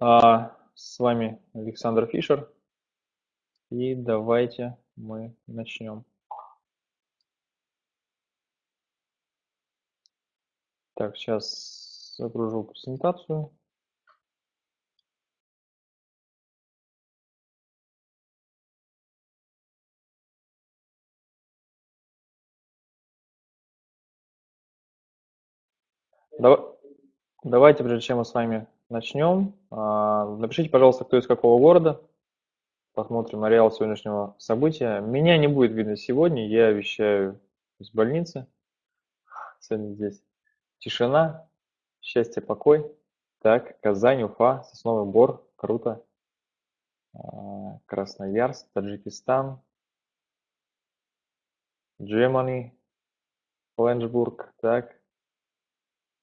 А, С вами Александр Фишер. И давайте мы начнем. Так, сейчас загружу презентацию. Дава- Давайте, прежде чем мы с вами начнем, а, напишите, пожалуйста, кто из какого города. Посмотрим ареал сегодняшнего события. Меня не будет видно сегодня, я вещаю из больницы. Сегодня здесь тишина, счастье, покой. Так, Казань, Уфа, Сосновый Бор, круто. А, Красноярск, Таджикистан, Germany, Фленджбург, так,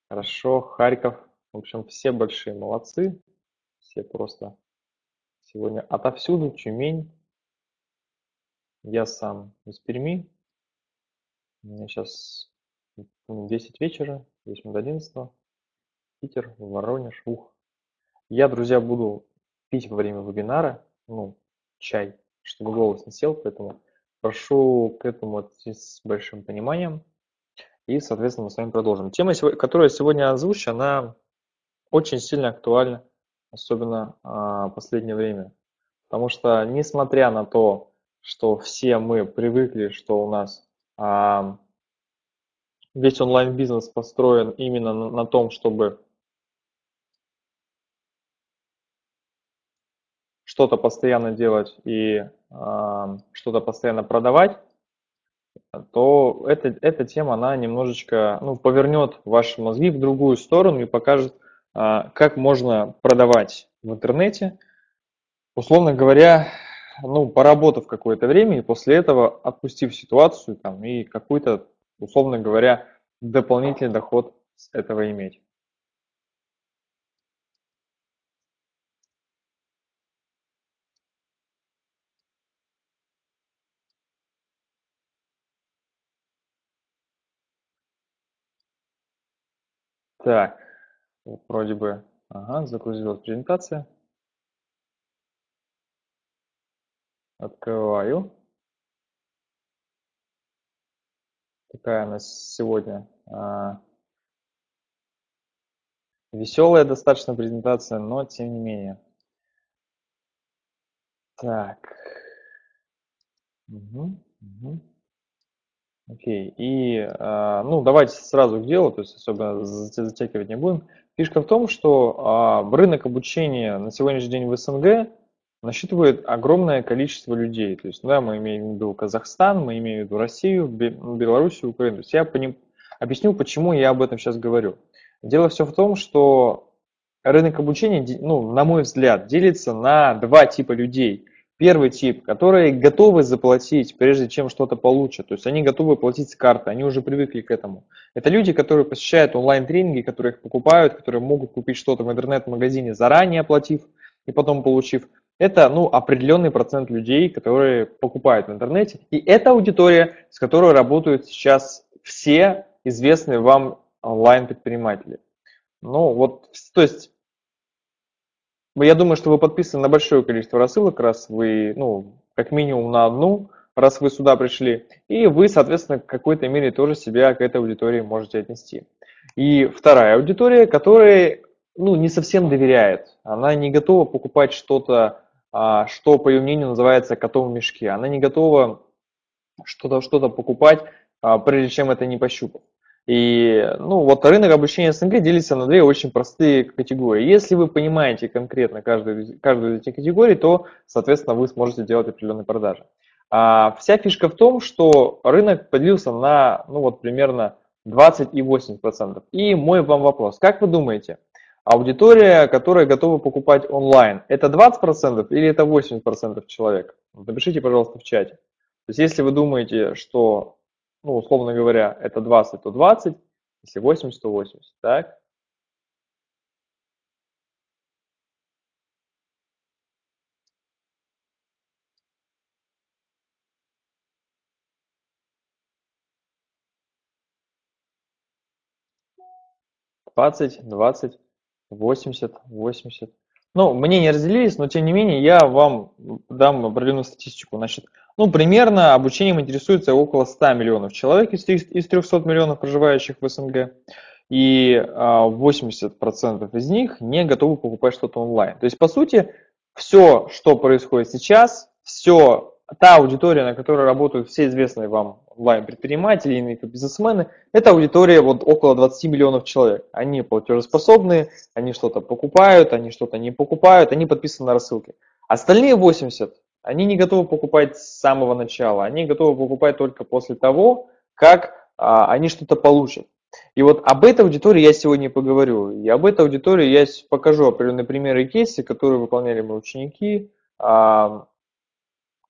хорошо, Харьков. В общем, все большие молодцы, все просто сегодня отовсюду, Тюмень. Я сам из Перми. У меня сейчас 10 вечера, здесь мы до 11. Питер, Воронеж, ух. Я, друзья, буду пить во время вебинара, ну, чай, чтобы голос не сел, поэтому прошу к этому отнестись с большим пониманием. И, соответственно, мы с вами продолжим. Тема, которую я сегодня озвучу, она очень сильно актуальна, особенно а, в последнее время. Потому что, несмотря на то, что все мы привыкли, что у нас а, весь онлайн-бизнес построен именно на, том, чтобы что-то постоянно делать и э, что-то постоянно продавать, то эта, эта тема, она немножечко ну, повернет ваши мозги в другую сторону и покажет, как можно продавать в интернете, условно говоря, ну, поработав какое-то время и после этого отпустив ситуацию там, и какой-то, условно говоря, дополнительный доход с этого иметь. Так, вроде бы, ага, загрузилась презентация. Открываю. Такая у нас сегодня а, веселая достаточно презентация, но тем не менее. Так. Угу, угу. Окей, и а, ну давайте сразу к делу, то есть особо затягивать не будем. Фишка в том, что а, рынок обучения на сегодняшний день в СНГ насчитывает огромное количество людей. То есть, да, мы имеем в виду Казахстан, мы имеем в виду Россию, Белоруссию, Украину. То есть я поним... объясню, почему я об этом сейчас говорю. Дело все в том, что рынок обучения, ну, на мой взгляд, делится на два типа людей – Первый тип, которые готовы заплатить, прежде чем что-то получат. То есть они готовы платить с карты, они уже привыкли к этому. Это люди, которые посещают онлайн-тренинги, которые их покупают, которые могут купить что-то в интернет-магазине, заранее оплатив и потом получив. Это ну, определенный процент людей, которые покупают в интернете. И это аудитория, с которой работают сейчас все известные вам онлайн-предприниматели. Ну вот, то есть я думаю, что вы подписаны на большое количество рассылок, раз вы, ну, как минимум на одну, раз вы сюда пришли. И вы, соответственно, в какой-то мере тоже себя к этой аудитории можете отнести. И вторая аудитория, которая, ну, не совсем доверяет. Она не готова покупать что-то, а, что, по ее мнению, называется котом в мешке. Она не готова что-то что покупать, а, прежде чем это не пощупать. И ну, вот рынок обучения СНГ делится на две очень простые категории. Если вы понимаете конкретно каждую, каждую из этих категорий, то, соответственно, вы сможете делать определенные продажи. А вся фишка в том, что рынок поделился на ну, вот, примерно 20 и 80%. И мой вам вопрос. Как вы думаете, аудитория, которая готова покупать онлайн, это 20% или это 80% человек? Напишите, пожалуйста, в чате. То есть если вы думаете, что ну, условно говоря, это 20, то 20, если 80, то 80, так? Двадцать, двадцать, восемьдесят, восемьдесят. Ну, мнения разделились, но тем не менее я вам дам определенную статистику. Значит, ну, примерно обучением интересуется около 100 миллионов человек из 300 миллионов проживающих в СНГ. И 80% а, из них не готовы покупать что-то онлайн. То есть, по сути, все, что происходит сейчас, все та аудитория, на которой работают все известные вам онлайн-предприниматели и бизнесмены, это аудитория вот около 20 миллионов человек. Они платежеспособные, они что-то покупают, они что-то не покупают, они подписаны на рассылки. Остальные 80, они не готовы покупать с самого начала, они готовы покупать только после того, как а, они что-то получат. И вот об этой аудитории я сегодня поговорю. И об этой аудитории я покажу определенные примеры и кейсы, которые выполняли мои ученики, а,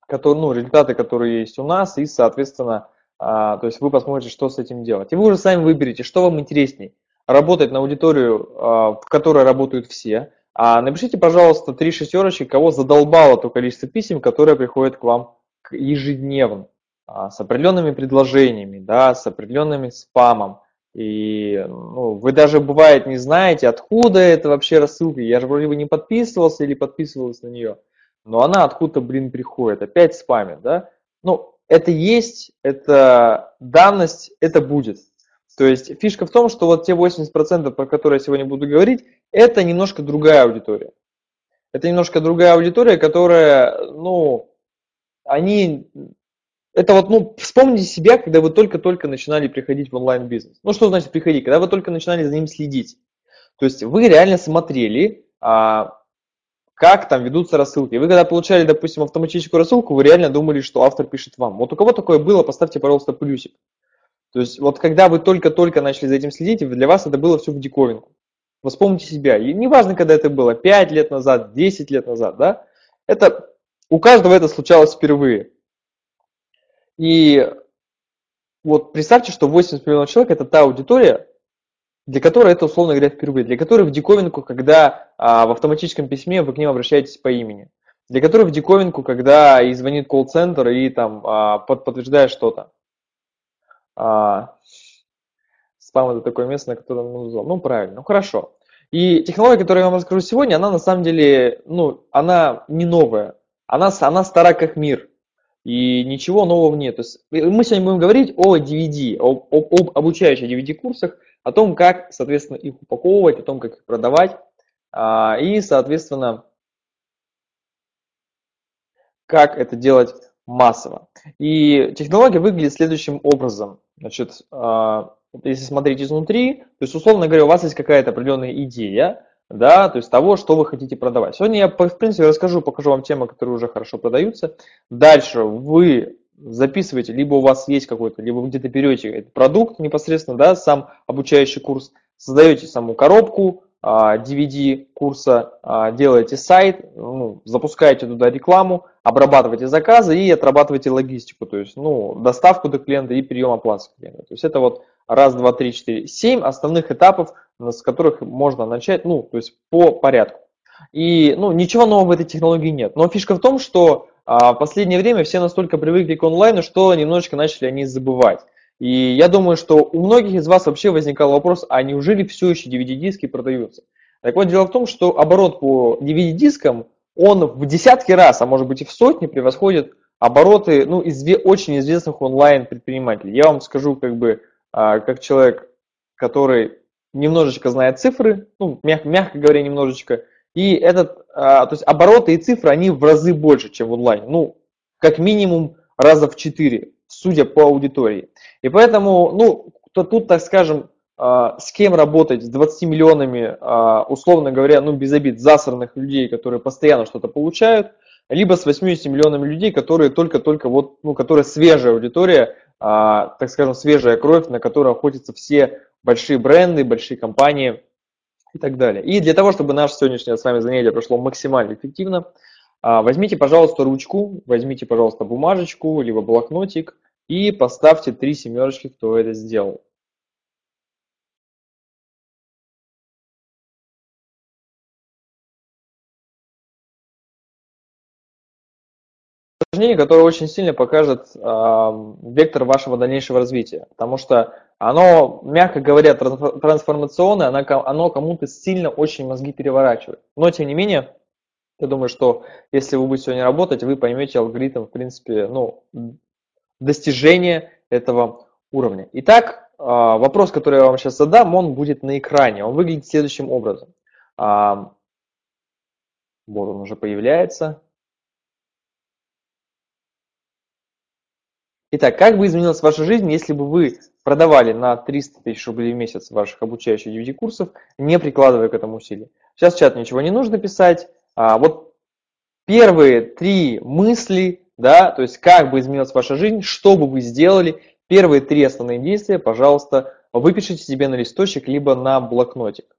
которые, ну, результаты, которые есть у нас, и, соответственно, а, то есть вы посмотрите, что с этим делать. И вы уже сами выберете, что вам интересней. Работать на аудиторию, а, в которой работают все. А напишите, пожалуйста, три шестерочки, кого задолбало то количество писем, которое приходит к вам ежедневно, а, с определенными предложениями, да, с определенными спамом. И ну, вы даже бывает не знаете, откуда это вообще рассылка. Я же вроде бы не подписывался или подписывался на нее но она откуда-то, блин, приходит, опять спамит, да? Ну, это есть, это данность, это будет. То есть фишка в том, что вот те 80%, про которые я сегодня буду говорить, это немножко другая аудитория. Это немножко другая аудитория, которая, ну, они, это вот, ну, вспомните себя, когда вы только-только начинали приходить в онлайн-бизнес. Ну, что значит приходить? Когда вы только начинали за ним следить. То есть вы реально смотрели, а, как там ведутся рассылки. Вы когда получали, допустим, автоматическую рассылку, вы реально думали, что автор пишет вам. Вот у кого такое было, поставьте, пожалуйста, плюсик. То есть вот когда вы только-только начали за этим следить, для вас это было все в диковинку. Вспомните себя. И неважно, когда это было, 5 лет назад, 10 лет назад, да, это у каждого это случалось впервые. И вот представьте, что 80 миллионов человек это та аудитория, для которой это, условно говоря, впервые, для которой в диковинку, когда а, в автоматическом письме вы к ним обращаетесь по имени, для которой в диковинку, когда и звонит колл-центр и там а, под, подтверждает что-то. А, спам это такое место, на котором ну, ну правильно, ну хорошо. И технология, которую я вам расскажу сегодня, она на самом деле, ну, она не новая, она, она стара как мир. И ничего нового нет. То есть мы сегодня будем говорить о DVD, об, об, об обучающих DVD-курсах, о том, как, соответственно, их упаковывать, о том, как их продавать, а, и, соответственно, как это делать массово. И технология выглядит следующим образом. Значит, а, если смотреть изнутри, то есть, условно говоря, у вас есть какая-то определенная идея, да, то есть того, что вы хотите продавать. Сегодня я, в принципе, расскажу, покажу вам темы, которые уже хорошо продаются. Дальше вы записываете, либо у вас есть какой-то, либо вы где-то берете этот продукт непосредственно, да, сам обучающий курс, создаете саму коробку, DVD а, курса, а, делаете сайт, ну, запускаете туда рекламу, обрабатываете заказы и отрабатываете логистику, то есть ну, доставку до клиента и прием оплаты с клиента. То есть это вот раз, два, три, четыре, семь основных этапов, с которых можно начать, ну, то есть по порядку. И ну, ничего нового в этой технологии нет. Но фишка в том, что а в последнее время все настолько привыкли к онлайну, что немножечко начали они забывать. И я думаю, что у многих из вас вообще возникал вопрос, а неужели все еще DVD-диски продаются? Так вот, дело в том, что оборот по DVD-дискам, он в десятки раз, а может быть и в сотни превосходит обороты ну, из очень известных онлайн-предпринимателей. Я вам скажу, как бы, а, как человек, который немножечко знает цифры, ну, мягко, мягко говоря, немножечко, и этот, а, то есть обороты и цифры, они в разы больше, чем в онлайне. Ну, как минимум раза в 4, судя по аудитории. И поэтому, ну, то тут, так скажем, а, с кем работать, с 20 миллионами, а, условно говоря, ну, без обид, засранных людей, которые постоянно что-то получают, либо с 80 миллионами людей, которые только-только вот, ну, которая свежая аудитория, так скажем, свежая кровь, на которую охотятся все большие бренды, большие компании – и так далее. И для того, чтобы наше сегодняшнее с вами занятие прошло максимально эффективно, а, возьмите, пожалуйста, ручку, возьмите, пожалуйста, бумажечку, либо блокнотик и поставьте три семерочки, кто это сделал. упражнение, которое очень сильно покажет э, вектор вашего дальнейшего развития, потому что оно, мягко говоря, трансформационное, оно, оно кому-то сильно очень мозги переворачивает. Но, тем не менее, я думаю, что если вы будете сегодня работать, вы поймете алгоритм, в принципе, ну, достижения этого уровня. Итак, а, вопрос, который я вам сейчас задам, он будет на экране. Он выглядит следующим образом. А, вот он уже появляется. Итак, как бы изменилась ваша жизнь, если бы вы продавали на 300 тысяч рублей в месяц ваших обучающих DVD-курсов, не прикладывая к этому усилий? Сейчас в чат ничего не нужно писать. А, вот первые три мысли, да, то есть как бы изменилась ваша жизнь, что бы вы сделали, первые три основные действия, пожалуйста, выпишите себе на листочек, либо на блокнотик.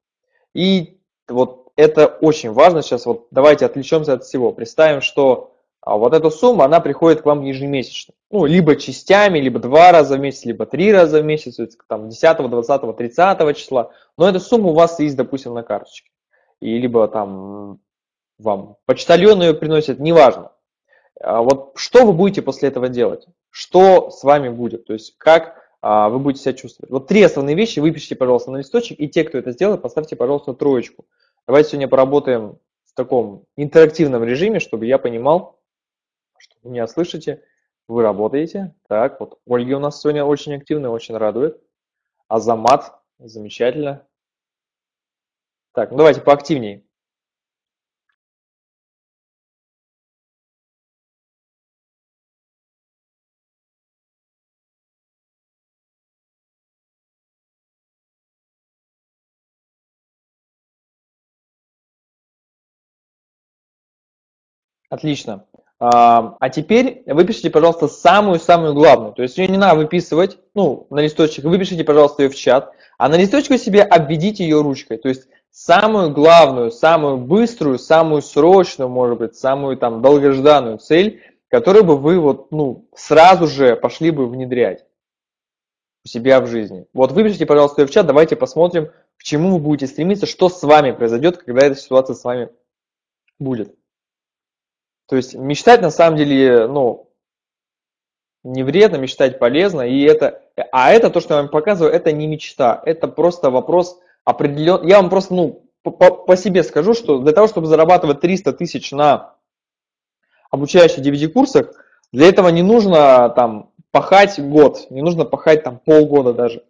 И вот это очень важно сейчас, вот давайте отвлечемся от всего. Представим, что а вот эта сумма, она приходит к вам ежемесячно. Ну, либо частями, либо два раза в месяц, либо три раза в месяц, там 10, 20, 30 числа. Но эта сумма у вас есть, допустим, на карточке. И либо там вам почтальон ее приносит, неважно. А вот что вы будете после этого делать? Что с вами будет? То есть как а, вы будете себя чувствовать? Вот три основные вещи выпишите, пожалуйста, на листочек, и те, кто это сделает, поставьте, пожалуйста, троечку. Давайте сегодня поработаем в таком интерактивном режиме, чтобы я понимал, что вы меня слышите, вы работаете. Так, вот Ольга у нас сегодня очень активная, очень радует. Азамат, замечательно. Так, ну давайте поактивнее. Отлично. А, теперь выпишите, пожалуйста, самую-самую главную. То есть ее не надо выписывать, ну, на листочек, выпишите, пожалуйста, ее в чат, а на листочке себе обведите ее ручкой. То есть самую главную, самую быструю, самую срочную, может быть, самую там долгожданную цель, которую бы вы вот, ну, сразу же пошли бы внедрять у себя в жизни. Вот выпишите, пожалуйста, ее в чат, давайте посмотрим, к чему вы будете стремиться, что с вами произойдет, когда эта ситуация с вами будет. То есть мечтать на самом деле, ну, не вредно, мечтать полезно, и это, а это то, что я вам показываю, это не мечта, это просто вопрос определен. Я вам просто, ну, по, себе скажу, что для того, чтобы зарабатывать 300 тысяч на обучающих DVD-курсах, для этого не нужно там пахать год, не нужно пахать там полгода даже.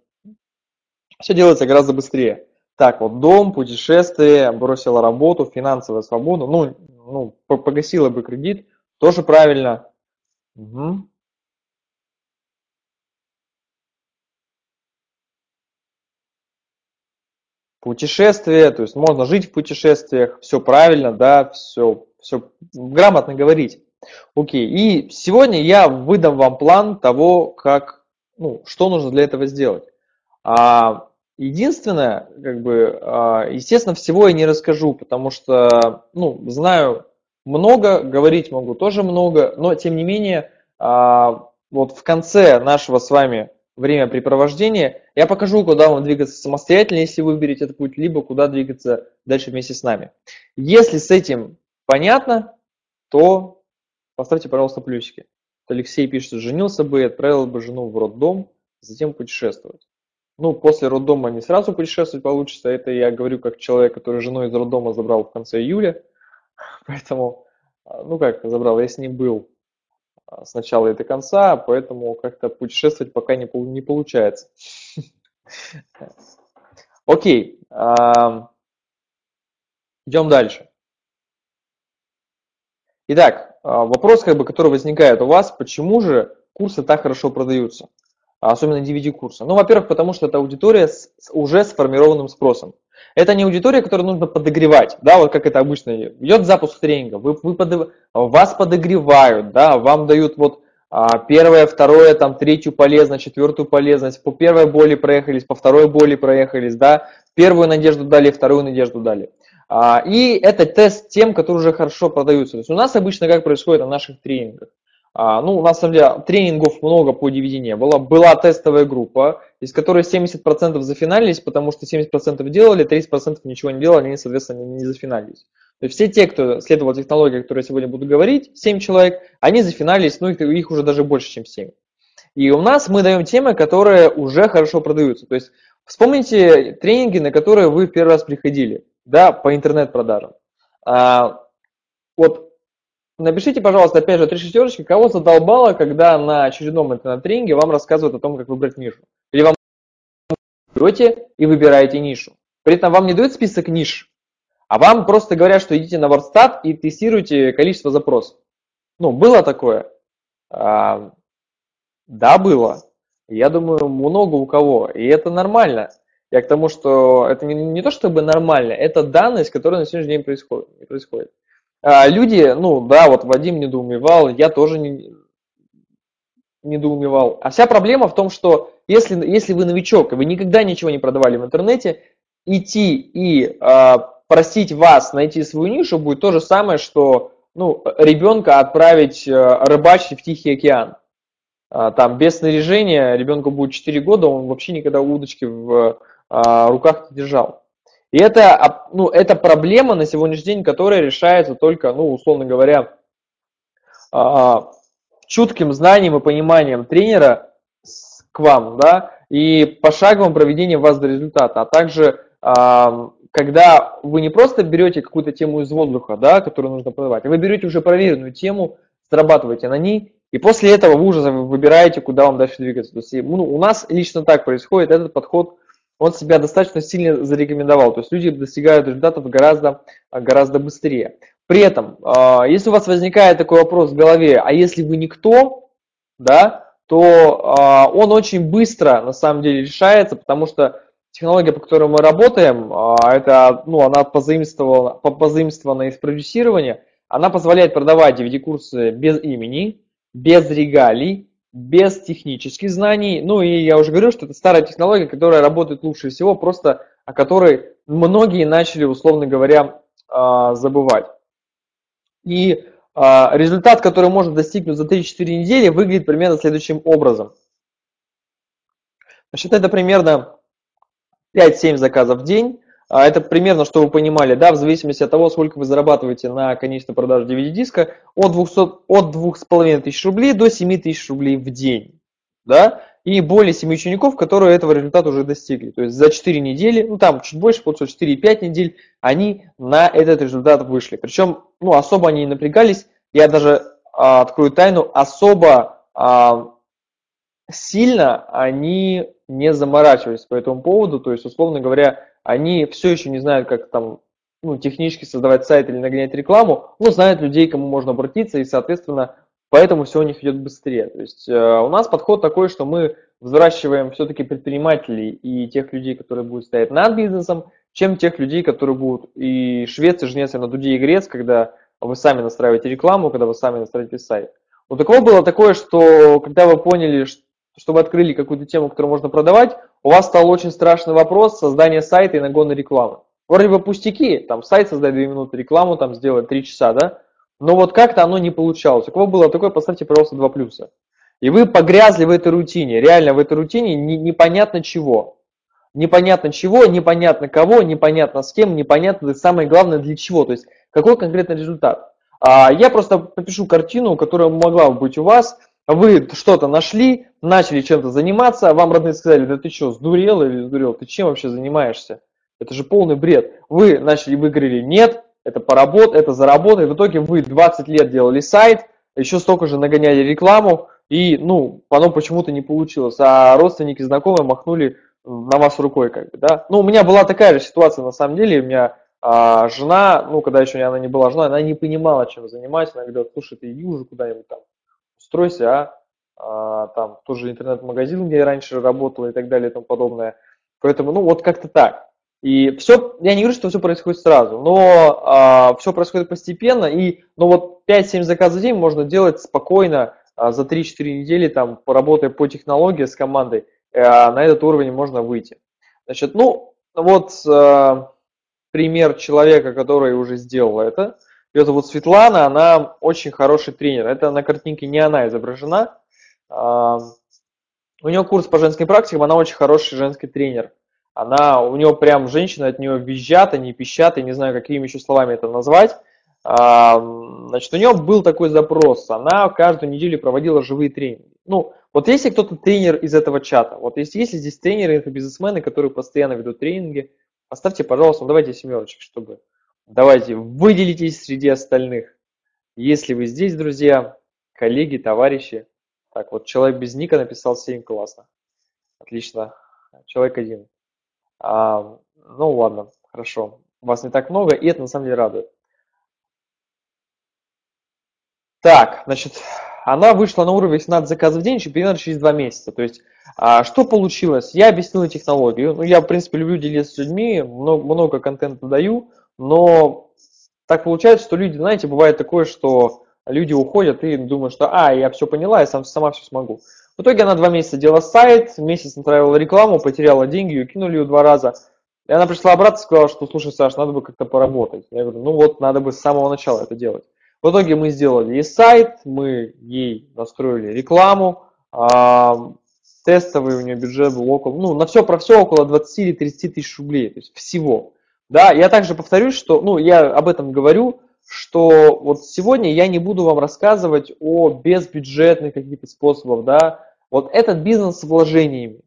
Все делается гораздо быстрее. Так, вот дом, путешествие, бросила работу, финансовая свобода. Ну, ну, погасила бы кредит, тоже правильно. Угу. Путешествие, то есть можно жить в путешествиях, все правильно, да, все, все грамотно говорить. Окей, и сегодня я выдам вам план того, как, ну, что нужно для этого сделать. А, Единственное, как бы, а, естественно, всего я не расскажу, потому что, ну, знаю много, говорить могу тоже много, но тем не менее, а, вот в конце нашего с вами времяпрепровождения я покажу, куда вам двигаться самостоятельно, если вы выберете этот путь, либо куда двигаться дальше вместе с нами. Если с этим понятно, то поставьте, пожалуйста, плюсики. Алексей пишет, женился бы и отправил бы жену в роддом, затем путешествовать. Ну, после роддома не сразу путешествовать получится. Это я говорю как человек, который жену из роддома забрал в конце июля. Поэтому, а, ну как забрал, я с ним был а, с начала и до конца, поэтому как-то путешествовать пока не, не получается. Окей. Идем дальше. Итак, а, вопрос, как бы, который возникает у вас, почему же курсы так хорошо продаются? А особенно DVD-курса? Ну, во-первых, потому что это аудитория с уже сформированным спросом. Это не аудитория, которую нужно подогревать, да, вот как это обычно идет запуск тренинга, вы, вы подо, вас подогревают, да, вам дают вот а, первое, второе, там, третью полезность, четвертую полезность, по первой боли проехались, по второй боли проехались, да, первую надежду дали, вторую надежду дали. А, и это тест тем, которые уже хорошо продаются. То есть у нас обычно как происходит на наших тренингах. А, ну, на самом деле, тренингов много по DVD было. Была тестовая группа, из которой 70% зафиналились, потому что 70% делали, 30% ничего не делали, они, соответственно, не зафиналились. То есть все те, кто следовал технологии, о которой я сегодня буду говорить, 7 человек, они зафиналились, ну их, их уже даже больше, чем 7. И у нас мы даем темы, которые уже хорошо продаются. То есть вспомните тренинги, на которые вы в первый раз приходили, да, по интернет-продажам. А, вот напишите, пожалуйста, опять же, три шестерочки, кого задолбало, когда на очередном интернет-тренинге вам рассказывают о том, как выбрать нишу. Или вам берете и выбираете нишу. При этом вам не дают список ниш, а вам просто говорят, что идите на WordStat и тестируйте количество запросов. Ну, было такое? А, да, было. Я думаю, много у кого. И это нормально. Я к тому, что это не, не то чтобы нормально, это данность, которая на сегодняшний день происходит. Происходит. А, люди, ну да, вот Вадим недоумевал, я тоже не, недоумевал. А вся проблема в том, что если, если вы новичок, и вы никогда ничего не продавали в интернете, идти и э, просить вас найти свою нишу будет то же самое, что ну, ребенка отправить э, рыбачить в Тихий океан. Э, там без снаряжения ребенку будет 4 года, он вообще никогда удочки в э, руках не держал. И это, ну, это проблема на сегодняшний день, которая решается только, ну, условно говоря, чутким знанием и пониманием тренера к вам, да, и пошаговым проведением вас до результата, а также когда вы не просто берете какую-то тему из воздуха, да, которую нужно продавать, а вы берете уже проверенную тему, зарабатываете на ней, и после этого вы уже выбираете, куда вам дальше двигаться. То есть ну, у нас лично так происходит, этот подход, он себя достаточно сильно зарекомендовал. То есть люди достигают результатов гораздо, гораздо быстрее. При этом, а, если у вас возникает такой вопрос в голове, а если вы никто, да, то а, он очень быстро на самом деле решается, потому что технология, по которой мы работаем, а, это, ну, она позаимствована, позаимствована из продюсирования, она позволяет продавать DVD-курсы без имени, без регалий, без технических знаний. Ну и я уже говорю, что это старая технология, которая работает лучше всего, просто о которой многие начали, условно говоря, а, забывать. И а, результат, который можно достигнуть за 3-4 недели, выглядит примерно следующим образом. Значит, это примерно 5-7 заказов в день. А это примерно, что вы понимали, да, в зависимости от того, сколько вы зарабатываете на конечной продаже DVD-диска, от, 200, от 2500 рублей до 7000 рублей в день. Да? И более 7 учеников, которые этого результата уже достигли. То есть за 4 недели, ну там чуть больше, получилось 4-5 недель, они на этот результат вышли. Причем, ну, особо они не напрягались. Я даже а, открою тайну, особо а, сильно они не заморачивались по этому поводу, то есть, условно говоря, они все еще не знают, как там ну, технически создавать сайт или нагонять рекламу, но знают людей, кому можно обратиться, и, соответственно, поэтому все у них идет быстрее. То есть э, у нас подход такой, что мы взращиваем все-таки предпринимателей и тех людей, которые будут стоять над бизнесом, чем тех людей, которые будут и швец, и жнец, и на дуде, и грец, когда вы сами настраиваете рекламу, когда вы сами настраиваете сайт. Вот такого было такое, что когда вы поняли, что чтобы открыли какую-то тему, которую можно продавать, у вас стал очень страшный вопрос создания сайта и нагона рекламы. Вроде бы пустяки, там сайт создать 2 минуты, рекламу там сделать 3 часа, да? Но вот как-то оно не получалось. У кого было такое, поставьте, пожалуйста, 2 плюса. И вы погрязли в этой рутине, реально в этой рутине не, непонятно чего. Непонятно чего, непонятно кого, непонятно с кем, непонятно, и самое главное для чего, то есть какой конкретный результат. А, я просто попишу картину, которая могла бы быть у вас, вы что-то нашли, начали чем-то заниматься, а вам родные сказали, да ты что, сдурел или сдурел, ты чем вообще занимаешься? Это же полный бред. Вы начали, вы говорили, нет, это поработать, это заработать. В итоге вы 20 лет делали сайт, еще столько же нагоняли рекламу, и, ну, оно почему-то не получилось. А родственники, знакомые махнули на вас рукой, как бы, да. Ну, у меня была такая же ситуация, на самом деле, у меня а, жена, ну, когда еще она не была женой, она не понимала, чем заниматься, она говорила, слушай, ты иди уже куда-нибудь там устройся, а, а там тоже интернет-магазин, где я раньше работал и так далее и тому подобное. Поэтому, ну, вот как-то так. И все, я не говорю, что все происходит сразу, но а, все происходит постепенно, и, ну, вот 5-7 заказов в день можно делать спокойно, а, за 3-4 недели, там, поработая по технологии с командой, а, на этот уровень можно выйти. Значит, ну, вот а, пример человека, который уже сделал это. Ее зовут Светлана, она очень хороший тренер. Это на картинке не она изображена. А, у нее курс по женской практике, она очень хороший женский тренер. Она, у него прям женщина от нее визжат, они пищат, я не знаю, какими еще словами это назвать. А, значит, у нее был такой запрос, она каждую неделю проводила живые тренинги. Ну, вот если кто-то тренер из этого чата, вот если, если здесь тренеры, инфобизнесмены, которые постоянно ведут тренинги, поставьте, пожалуйста, ну, давайте семерочек, чтобы... Давайте, выделитесь среди остальных. Если вы здесь, друзья, коллеги, товарищи. Так, вот человек без ника написал 7, классно. Отлично. Человек один. А, ну ладно, хорошо. Вас не так много, и это на самом деле радует. Так, значит, она вышла на уровень 18 заказов в день еще примерно через 2 месяца. То есть, а, что получилось? Я объяснил технологию. Ну, я, в принципе, люблю делиться с людьми, много, много контента даю, но так получается, что люди, знаете, бывает такое, что люди уходят и думают, что а, я все поняла, я сам, сама все смогу. В итоге она два месяца делала сайт, месяц направила рекламу, потеряла деньги, ее кинули ее два раза. И она пришла обратно и сказала, что слушай, Саш, надо бы как-то поработать. Я говорю, ну вот, надо бы с самого начала это делать. В итоге мы сделали ей сайт, мы ей настроили рекламу, а, тестовый у нее бюджет был около, ну, на все про все около 20 или 30 тысяч рублей, то есть всего. Да, я также повторюсь, что, ну, я об этом говорю, что вот сегодня я не буду вам рассказывать о безбюджетных каких-то способах, да, вот этот бизнес с вложениями,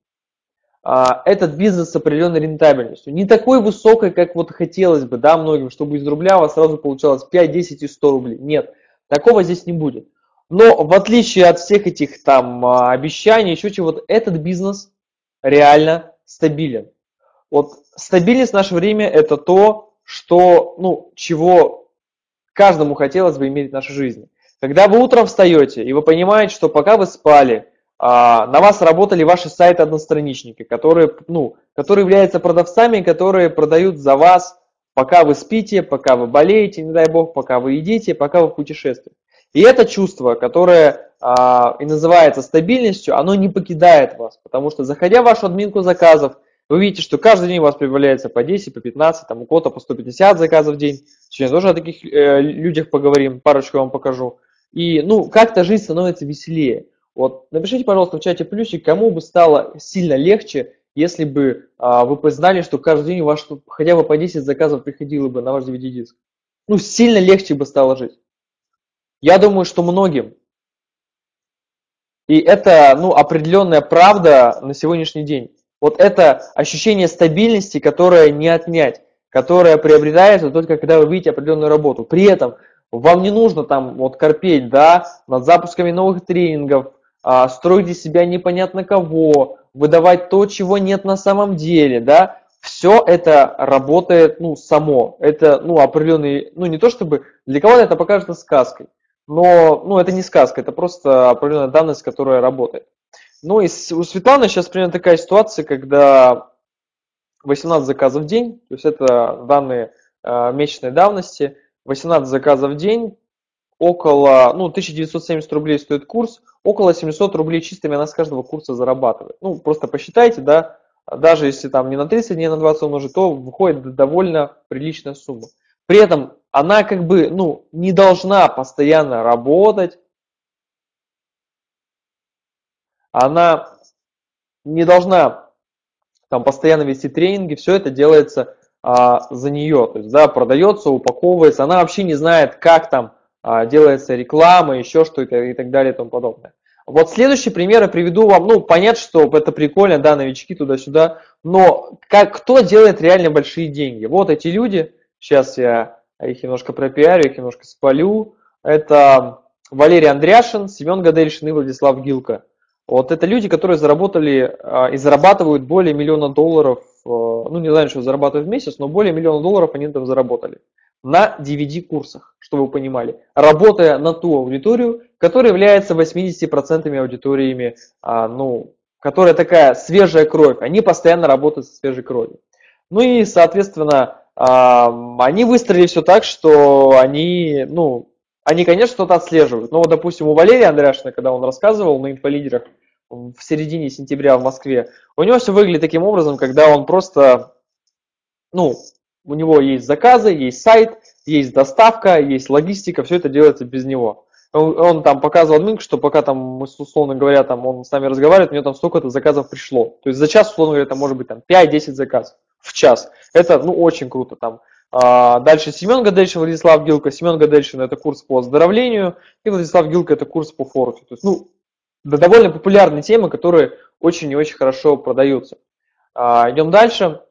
а, этот бизнес с определенной рентабельностью, не такой высокой, как вот хотелось бы, да, многим, чтобы из рубля у вас сразу получалось 5, 10 и 100 рублей. Нет, такого здесь не будет. Но в отличие от всех этих там а, обещаний, еще чего, вот этот бизнес реально стабилен. Вот стабильность в наше время это то, что, ну, чего каждому хотелось бы иметь в нашей жизни. Когда вы утром встаете, и вы понимаете, что пока вы спали, а, на вас работали ваши сайты-одностраничники, которые, ну, которые являются продавцами, которые продают за вас, пока вы спите, пока вы болеете, не дай бог, пока вы едите, пока вы в путешествии. И это чувство, которое а, и называется стабильностью, оно не покидает вас, потому что заходя в вашу админку заказов, вы видите, что каждый день у вас прибавляется по 10, по 15, там у кого-то по 150 заказов в день. Сегодня тоже о таких э, людях поговорим, парочку вам покажу. И, ну, как-то жизнь становится веселее. Вот напишите, пожалуйста, в чате плюсик, кому бы стало сильно легче, если бы а, вы познали, что каждый день у вас хотя бы по 10 заказов приходило бы на ваш DVD-диск. Ну, сильно легче бы стало жить. Я думаю, что многим. И это, ну, определенная правда на сегодняшний день. Вот это ощущение стабильности, которое не отнять, которое приобретается только когда вы видите определенную работу. При этом вам не нужно там вот корпеть, да, над запусками новых тренингов, а, строить из себя непонятно кого, выдавать то, чего нет на самом деле, да, все это работает, ну, само. Это, ну, определенный, ну, не то чтобы, для кого-то это покажется сказкой, но, ну, это не сказка, это просто определенная данность, которая работает. Ну, и у Светланы сейчас примерно такая ситуация, когда 18 заказов в день, то есть это данные э, месячной давности, 18 заказов в день, около, ну, 1970 рублей стоит курс, около 700 рублей чистыми она с каждого курса зарабатывает. Ну, просто посчитайте, да, даже если там не на 30 дней, а на 20 умножить, то выходит довольно приличная сумма. При этом она как бы, ну, не должна постоянно работать, она не должна там постоянно вести тренинги, все это делается а, за нее, то есть, да, продается, упаковывается, она вообще не знает, как там а, делается реклама, еще что-то и так далее и тому подобное. Вот следующий пример я приведу вам, ну, понятно, что это прикольно, да, новички туда-сюда, но как, кто делает реально большие деньги? Вот эти люди, сейчас я их немножко пропиарю, их немножко спалю, это Валерий Андряшин, Семен Гадельшин и Владислав Гилка. Вот это люди, которые заработали а, и зарабатывают более миллиона долларов, а, ну не знаю, что зарабатывают в месяц, но более миллиона долларов они там заработали на DVD-курсах, чтобы вы понимали, работая на ту аудиторию, которая является 80% аудиториями, а, ну, которая такая свежая кровь, они постоянно работают со свежей кровью. Ну и, соответственно, они выстроили все так, что они, ну, они, конечно, что-то отслеживают. Но вот, допустим, у Валерия Андреашина, когда он рассказывал на инфолидерах в середине сентября в Москве, у него все выглядит таким образом, когда он просто, ну, у него есть заказы, есть сайт, есть доставка, есть логистика, все это делается без него. он, он там показывал админку, что пока там, мы, условно говоря, там он с нами разговаривает, у него там столько-то заказов пришло. То есть за час, условно говоря, там может быть там 5-10 заказов в час. Это, ну, очень круто там. А, дальше Семен Гадельшин, Владислав Гилко. Семен Гадельшин – это курс по оздоровлению, и Владислав Гилко – это курс по форексу. То есть, ну, да, довольно популярные темы, которые очень и очень хорошо продаются. А, идем дальше.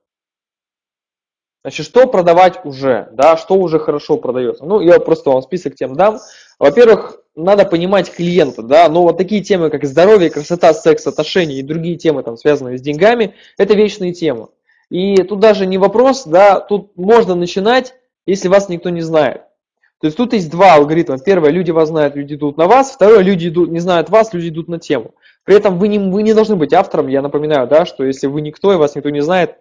Значит, что продавать уже, да, что уже хорошо продается? Ну, я просто вам список тем дам. Во-первых, надо понимать клиента, да, но вот такие темы, как здоровье, красота, секс, отношения и другие темы, там, связанные с деньгами, это вечные темы. И тут даже не вопрос, да, тут можно начинать, если вас никто не знает. То есть тут есть два алгоритма. Первое, люди вас знают, люди идут на вас. Второе, люди идут, не знают вас, люди идут на тему. При этом вы не, вы не должны быть автором. Я напоминаю, да, что если вы никто и вас никто не знает,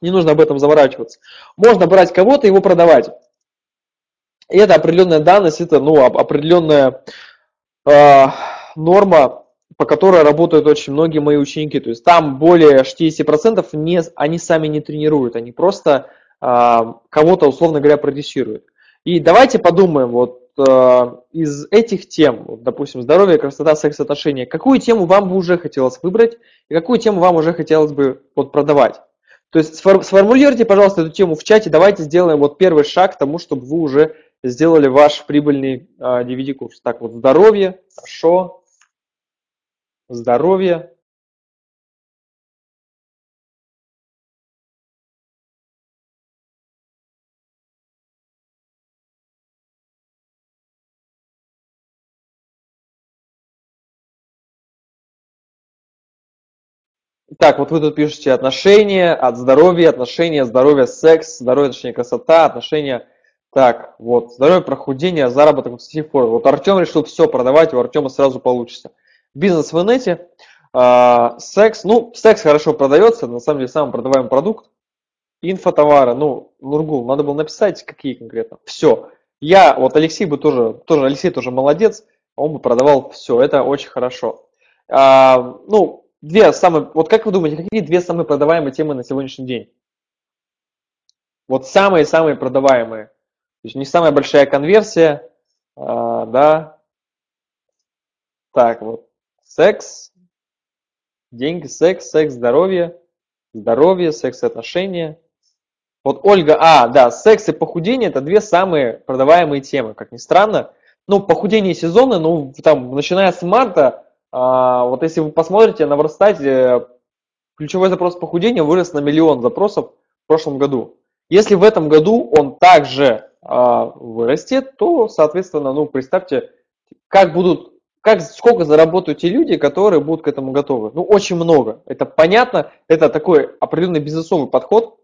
не нужно об этом заворачиваться. Можно брать кого-то и его продавать. И это определенная данность, это ну, определенная э, норма, по которой работают очень многие мои ученики. То есть там более 60% не, они сами не тренируют, они просто э, кого-то, условно говоря, продюсируют. И давайте подумаем, вот э, из этих тем, вот, допустим, здоровье, красота, секс, отношения, какую тему вам бы уже хотелось выбрать и какую тему вам уже хотелось бы вот, продавать? То есть сформулируйте, пожалуйста, эту тему в чате, давайте сделаем вот первый шаг к тому, чтобы вы уже сделали ваш прибыльный э, DVD-курс. Так, вот здоровье, хорошо, здоровье, Так, вот вы тут пишете отношения, от здоровья, отношения, здоровье, секс, здоровье, отношения, красота, отношения. Так, вот, здоровье, прохудение, заработок в сети формы. Вот Артем решил все продавать, у Артема сразу получится. Бизнес в инете, э, секс, ну, секс хорошо продается, на самом деле самый продаваемый продукт. Инфотовары, ну, Нургул, надо было написать, какие конкретно. Все. Я, вот Алексей бы тоже, тоже Алексей тоже молодец, он бы продавал все, это очень хорошо. А, ну, две самые, вот как вы думаете, какие две самые продаваемые темы на сегодняшний день? Вот самые-самые продаваемые. То есть не самая большая конверсия, а, да. Так, вот, секс, деньги, секс, секс, здоровье, здоровье, секс и отношения. Вот Ольга, а, да, секс и похудение это две самые продаваемые темы, как ни странно. Ну, похудение сезонное, ну, там, начиная с марта, а, вот если вы посмотрите на Верстате, ключевой запрос похудения вырос на миллион запросов в прошлом году. Если в этом году он также а, вырастет, то, соответственно, ну, представьте, как будут, как, сколько заработают те люди, которые будут к этому готовы. Ну, очень много. Это понятно, это такой определенный бизнесовый подход,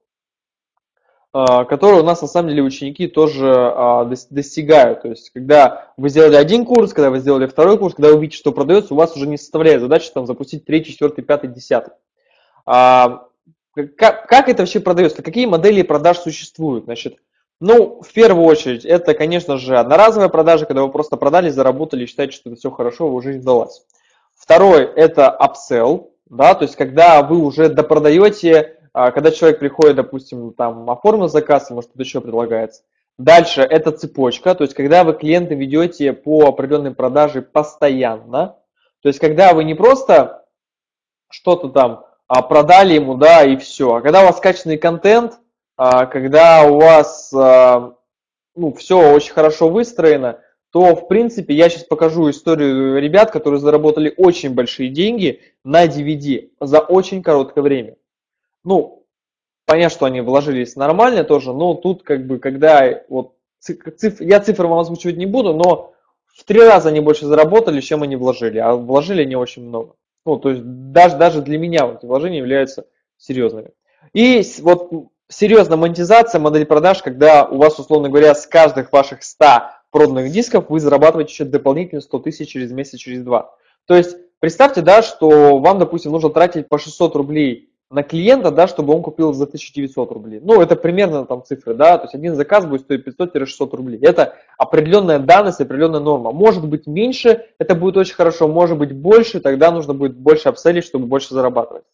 а, которые у нас на самом деле ученики тоже а, достигают. То есть, когда вы сделали один курс, когда вы сделали второй курс, когда вы видите, что продается, у вас уже не составляет задачи там, запустить третий, четвертый, пятый, десятый. А, как, как это вообще продается? Какие модели продаж существуют? Значит, ну, в первую очередь, это, конечно же, одноразовая продажа, когда вы просто продали, заработали считаете, что это все хорошо, уже жизнь сдалась. Второй – это upsell, да, то есть когда вы уже допродаете а когда человек приходит, допустим, там оформил заказ, может что-то еще предлагается. Дальше это цепочка, то есть когда вы клиента ведете по определенной продаже постоянно, то есть когда вы не просто что-то там а, продали ему, да, и все, а когда у вас качественный контент, когда у вас ну, все очень хорошо выстроено, то, в принципе, я сейчас покажу историю ребят, которые заработали очень большие деньги на DVD за очень короткое время ну, понятно, что они вложились нормально тоже, но тут как бы, когда вот циф, я цифры вам озвучивать не буду, но в три раза они больше заработали, чем они вложили, а вложили они очень много. Ну, то есть даже, даже для меня эти вложения являются серьезными. И вот серьезная монетизация, модель продаж, когда у вас, условно говоря, с каждых ваших 100 проданных дисков вы зарабатываете еще дополнительно 100 тысяч через месяц, через два. То есть представьте, да, что вам, допустим, нужно тратить по 600 рублей на клиента, да, чтобы он купил за 1900 рублей. Ну, это примерно там цифры, да, то есть один заказ будет стоить 500-600 рублей. Это определенная данность, определенная норма. Может быть меньше, это будет очень хорошо, может быть больше, тогда нужно будет больше обселить, чтобы больше зарабатывать.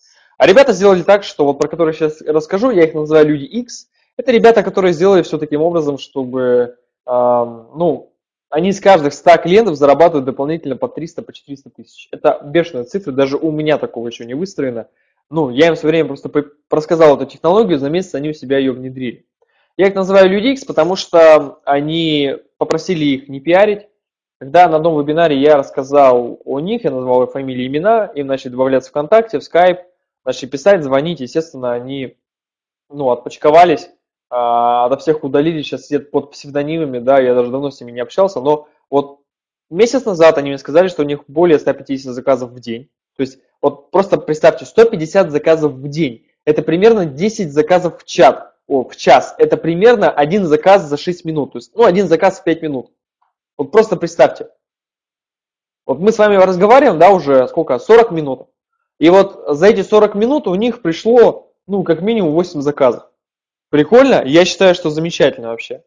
А ребята сделали так, что вот про которые сейчас расскажу, я их называю люди X. Это ребята, которые сделали все таким образом, чтобы, э, ну, они с каждых 100 клиентов зарабатывают дополнительно по 300, по 400 тысяч. Это бешеная цифра, даже у меня такого еще не выстроено. Ну, я им в свое время просто рассказал эту технологию, за месяц они у себя ее внедрили. Я их называю LudiX, потому что они попросили их не пиарить. Когда на одном вебинаре я рассказал о них, я назвал их фамилии, имена, им начали добавляться ВКонтакте, в Skype, начали писать, звонить, естественно, они ну, отпочковались, а, ото всех удалили, сейчас сидят под псевдонимами, да, я даже давно с ними не общался, но вот месяц назад они мне сказали, что у них более 150 заказов в день. То есть вот просто представьте, 150 заказов в день. Это примерно 10 заказов в чат, о, в час. Это примерно один заказ за 6 минут. То есть, ну, один заказ в 5 минут. Вот просто представьте. Вот мы с вами разговариваем, да, уже сколько? 40 минут. И вот за эти 40 минут у них пришло, ну, как минимум 8 заказов. Прикольно? Я считаю, что замечательно вообще.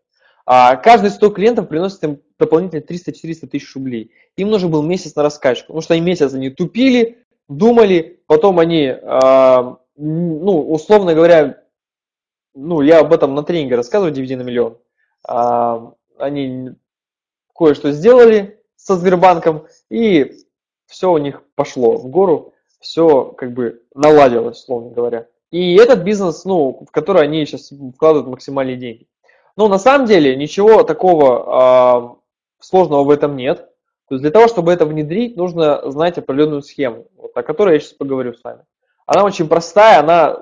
А каждый 100 клиентов приносит им дополнительно 300-400 тысяч рублей. Им нужен был месяц на раскачку, потому что они месяц они тупили, думали, потом они, э, ну, условно говоря, ну, я об этом на тренинге рассказываю, DVD на миллион. Э, они кое-что сделали со Сбербанком, и все у них пошло в гору, все как бы наладилось, условно говоря. И этот бизнес, ну, в который они сейчас вкладывают максимальные деньги. Но на самом деле ничего такого э, сложного в этом нет. То есть для того, чтобы это внедрить, нужно знать определенную схему, вот, о которой я сейчас поговорю с вами. Она очень простая, она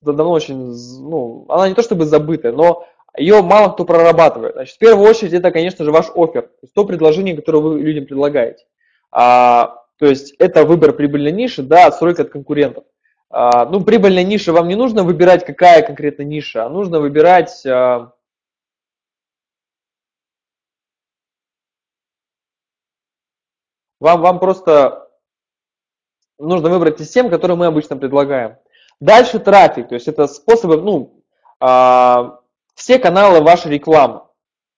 давно очень, ну, она не то чтобы забытая, но ее мало кто прорабатывает. Значит, в первую очередь это, конечно же, ваш офер, то, то предложение, которое вы людям предлагаете. А, то есть это выбор прибыльной ниши, да, отстройка от конкурентов. А, ну, прибыльная ниша, вам не нужно выбирать, какая конкретно ниша, а нужно выбирать а, Вам, вам просто нужно выбрать из тем, которые мы обычно предлагаем. Дальше трафик, то есть это способы, ну, а, все каналы вашей рекламы.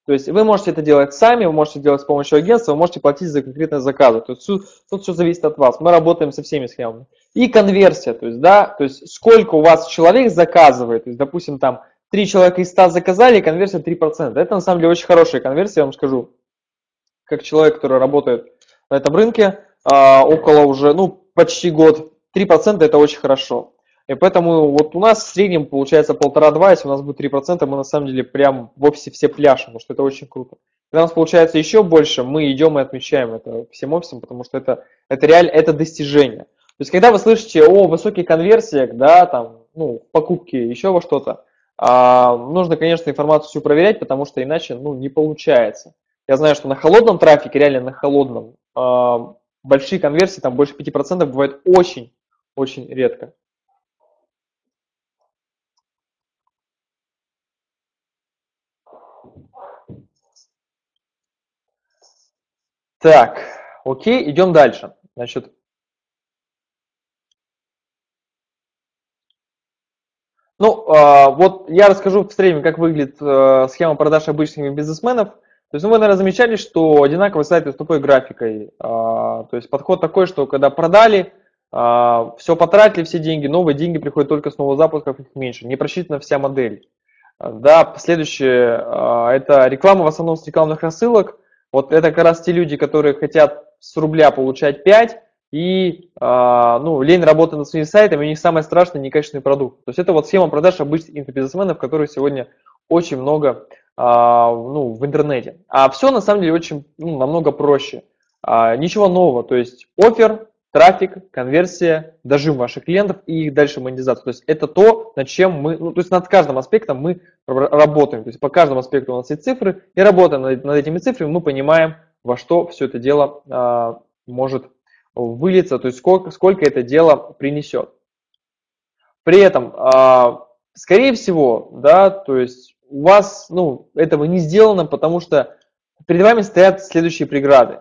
То есть вы можете это делать сами, вы можете делать с помощью агентства, вы можете платить за конкретные заказы. То есть тут все зависит от вас. Мы работаем со всеми схемами. И конверсия, то есть, да, то есть сколько у вас человек заказывает. То есть, допустим, там 3 человека из 100 заказали, конверсия 3%. Это на самом деле очень хорошая конверсия, я вам скажу. Как человек, который работает на этом рынке а, около уже, ну, почти год. 3% это очень хорошо. И поэтому вот у нас в среднем получается полтора-два, если у нас будет 3%, мы на самом деле прям в офисе все пляшем, потому что это очень круто. Когда у нас получается еще больше, мы идем и отмечаем это всем офисом, потому что это, это реально, это достижение. То есть, когда вы слышите о высоких конверсиях, да, там, ну, покупки, еще во что-то, а, нужно, конечно, информацию всю проверять, потому что иначе, ну, не получается. Я знаю, что на холодном трафике, реально на холодном, а, большие конверсии, там больше 5% бывает очень-очень редко. Так, окей, идем дальше. Значит, ну, а, вот я расскажу в среднем, как выглядит а, схема продаж обычных бизнесменов – то есть ну, вы, наверное, замечали, что одинаковые сайты с такой графикой. А, то есть подход такой, что когда продали, а, все потратили, все деньги, новые деньги приходят только с новых запусков, их меньше. Не просчитана вся модель. Да, следующее, а, это реклама в основном с рекламных рассылок. Вот это как раз те люди, которые хотят с рубля получать 5, и ну, лень работать над своими сайтами, у них самое страшное некачественный продукт. То есть это вот схема продаж обычных инфобизнесменов, которые сегодня очень много а, ну, в интернете. А все на самом деле очень ну, намного проще. А, ничего нового, то есть офер, трафик, конверсия, дожим ваших клиентов и их дальше монетизация. То есть это то, над чем мы, ну, то есть над каждым аспектом мы работаем. То есть по каждому аспекту у нас есть цифры, и работая над, над этими цифрами, мы понимаем, во что все это дело а, может вылиться, то есть сколько, сколько это дело принесет. При этом, а, скорее всего, да, то есть у вас ну, этого не сделано, потому что перед вами стоят следующие преграды.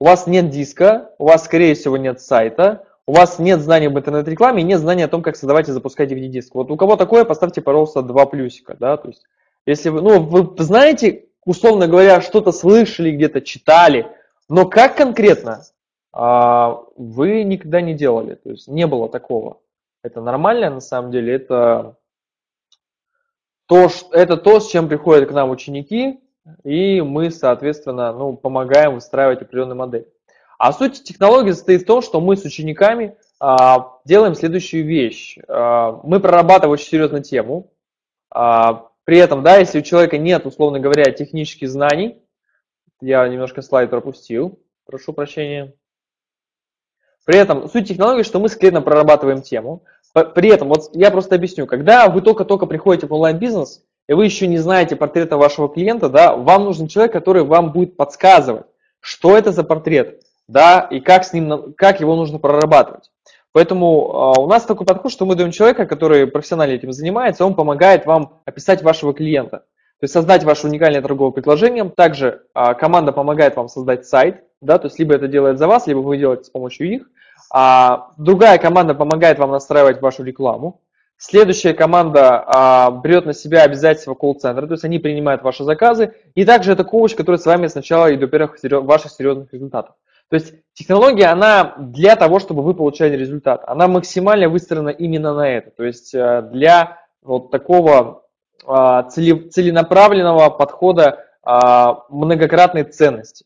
У вас нет диска, у вас, скорее всего, нет сайта, у вас нет знаний об интернет-рекламе и нет знаний о том, как создавать и запускать DVD-диск. Вот у кого такое, поставьте, пожалуйста, два плюсика. Да? То есть, если вы, ну, вы знаете, условно говоря, что-то слышали где-то, читали, но как конкретно, а, вы никогда не делали. То есть не было такого. Это нормально, на самом деле, это то, это то, с чем приходят к нам ученики, и мы, соответственно, ну, помогаем выстраивать определенную модель. А суть технологии состоит в том, что мы с учениками а, делаем следующую вещь. А, мы прорабатываем очень серьезную тему. А, при этом, да, если у человека нет, условно говоря, технических знаний, я немножко слайд пропустил, прошу прощения. При этом суть технологии, что мы с клиентом прорабатываем тему. При этом, вот я просто объясню, когда вы только-только приходите в онлайн-бизнес, и вы еще не знаете портрета вашего клиента, да, вам нужен человек, который вам будет подсказывать, что это за портрет, да, и как, с ним, как его нужно прорабатывать. Поэтому э, у нас такой подход, что мы даем человека, который профессионально этим занимается, он помогает вам описать вашего клиента. То есть создать ваше уникальное торговое предложение. Также э, команда помогает вам создать сайт, да, то есть либо это делает за вас, либо вы делаете с помощью их. А другая команда помогает вам настраивать вашу рекламу. Следующая команда а, берет на себя обязательства колл-центра, то есть они принимают ваши заказы. И также это коуч, который с вами сначала и до первых ваших серьезных результатов. То есть технология, она для того, чтобы вы получали результат. Она максимально выстроена именно на это. То есть э, для вот такого а, целенаправленного подхода а, многократной ценности.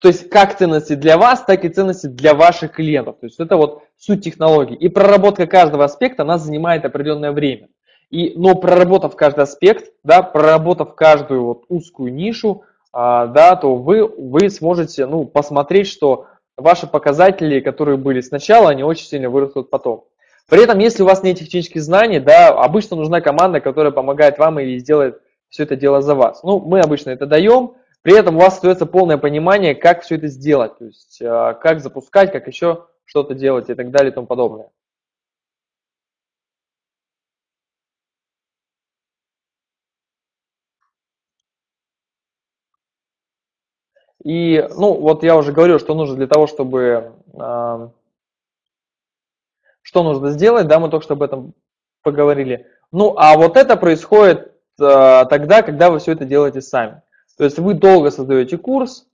То есть как ценности для вас, так и ценности для ваших клиентов. То есть это вот суть технологии. И проработка каждого аспекта, она занимает определенное время. И, но проработав каждый аспект, да, проработав каждую вот узкую нишу, а, да, то вы, вы сможете ну, посмотреть, что ваши показатели, которые были сначала, они очень сильно вырастут потом. При этом, если у вас нет технических знаний, да, обычно нужна команда, которая помогает вам и сделает все это дело за вас. Ну, мы обычно это даем, при этом у вас остается полное понимание, как все это сделать, то есть а, как запускать, как еще что-то делать и так далее и тому подобное. И, ну, вот я уже говорил, что нужно для того, чтобы... Э, что нужно сделать, да, мы только что об этом поговорили. Ну, а вот это происходит э, тогда, когда вы все это делаете сами. То есть вы долго создаете курс,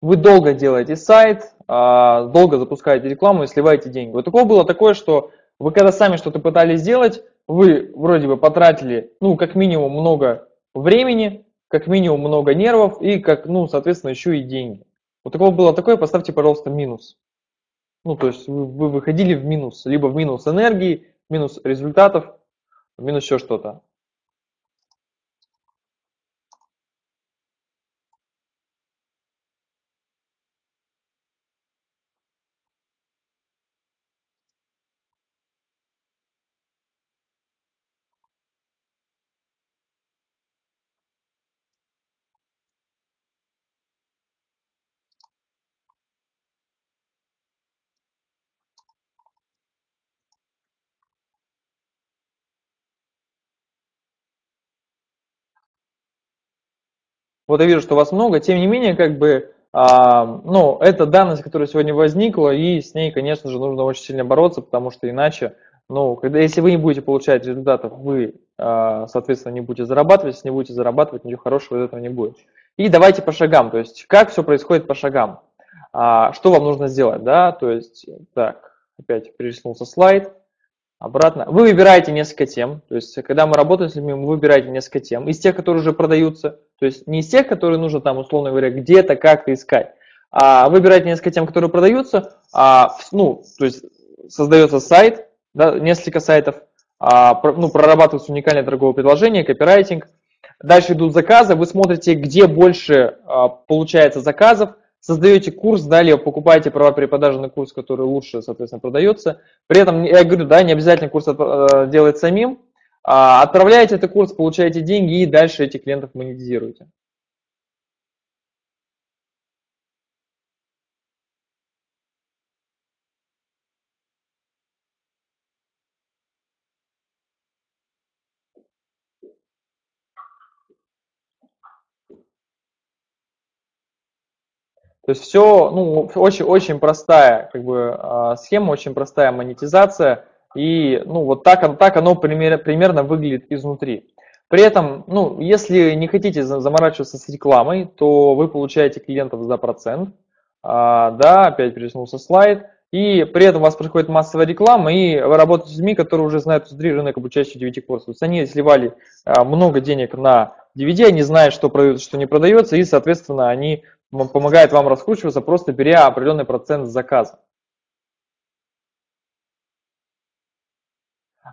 вы долго делаете сайт, а, долго запускаете рекламу и сливаете деньги. Вот такое было такое, что вы когда сами что-то пытались сделать, вы вроде бы потратили, ну, как минимум много времени, как минимум много нервов и, как, ну, соответственно, еще и деньги. Вот такого было такое, поставьте, пожалуйста, минус. Ну, то есть вы, вы выходили в минус, либо в минус энергии, минус результатов, минус еще что-то. Вот я вижу, что вас много, тем не менее, как бы, а, ну, это данность, которая сегодня возникла, и с ней, конечно же, нужно очень сильно бороться, потому что иначе, ну, когда, если вы не будете получать результатов, вы, а, соответственно, не будете зарабатывать, если не будете зарабатывать, ничего хорошего из этого не будет. И давайте по шагам, то есть, как все происходит по шагам. А, что вам нужно сделать, да, то есть, так, опять перелистнулся слайд обратно. Вы выбираете несколько тем, то есть когда мы работаем с людьми, вы выбираете несколько тем. Из тех, которые уже продаются, то есть не из тех, которые нужно там, условно говоря, где-то как-то искать, а выбираете несколько тем, которые продаются, а, ну, то есть создается сайт, да, несколько сайтов, а, ну, прорабатывается уникальное торговое предложение, копирайтинг, дальше идут заказы, вы смотрите, где больше а, получается заказов, создаете курс, далее покупаете права перепродажи на курс, который лучше, соответственно, продается. При этом, я говорю, да, не обязательно курс э, делать самим. А отправляете этот курс, получаете деньги и дальше этих клиентов монетизируете. Есть все, ну, очень, очень простая как бы, а, схема, очень простая монетизация. И ну, вот так, так оно пример, примерно выглядит изнутри. При этом, ну, если не хотите заморачиваться с рекламой, то вы получаете клиентов за процент. А, да, опять переснулся слайд. И при этом у вас происходит массовая реклама, и вы работаете с людьми, которые уже знают изнутри рынок обучающих DVD-курсов. То есть они сливали а, много денег на DVD, они знают, что продается, что не продается, и, соответственно, они помогают вам раскручиваться, просто беря определенный процент заказа.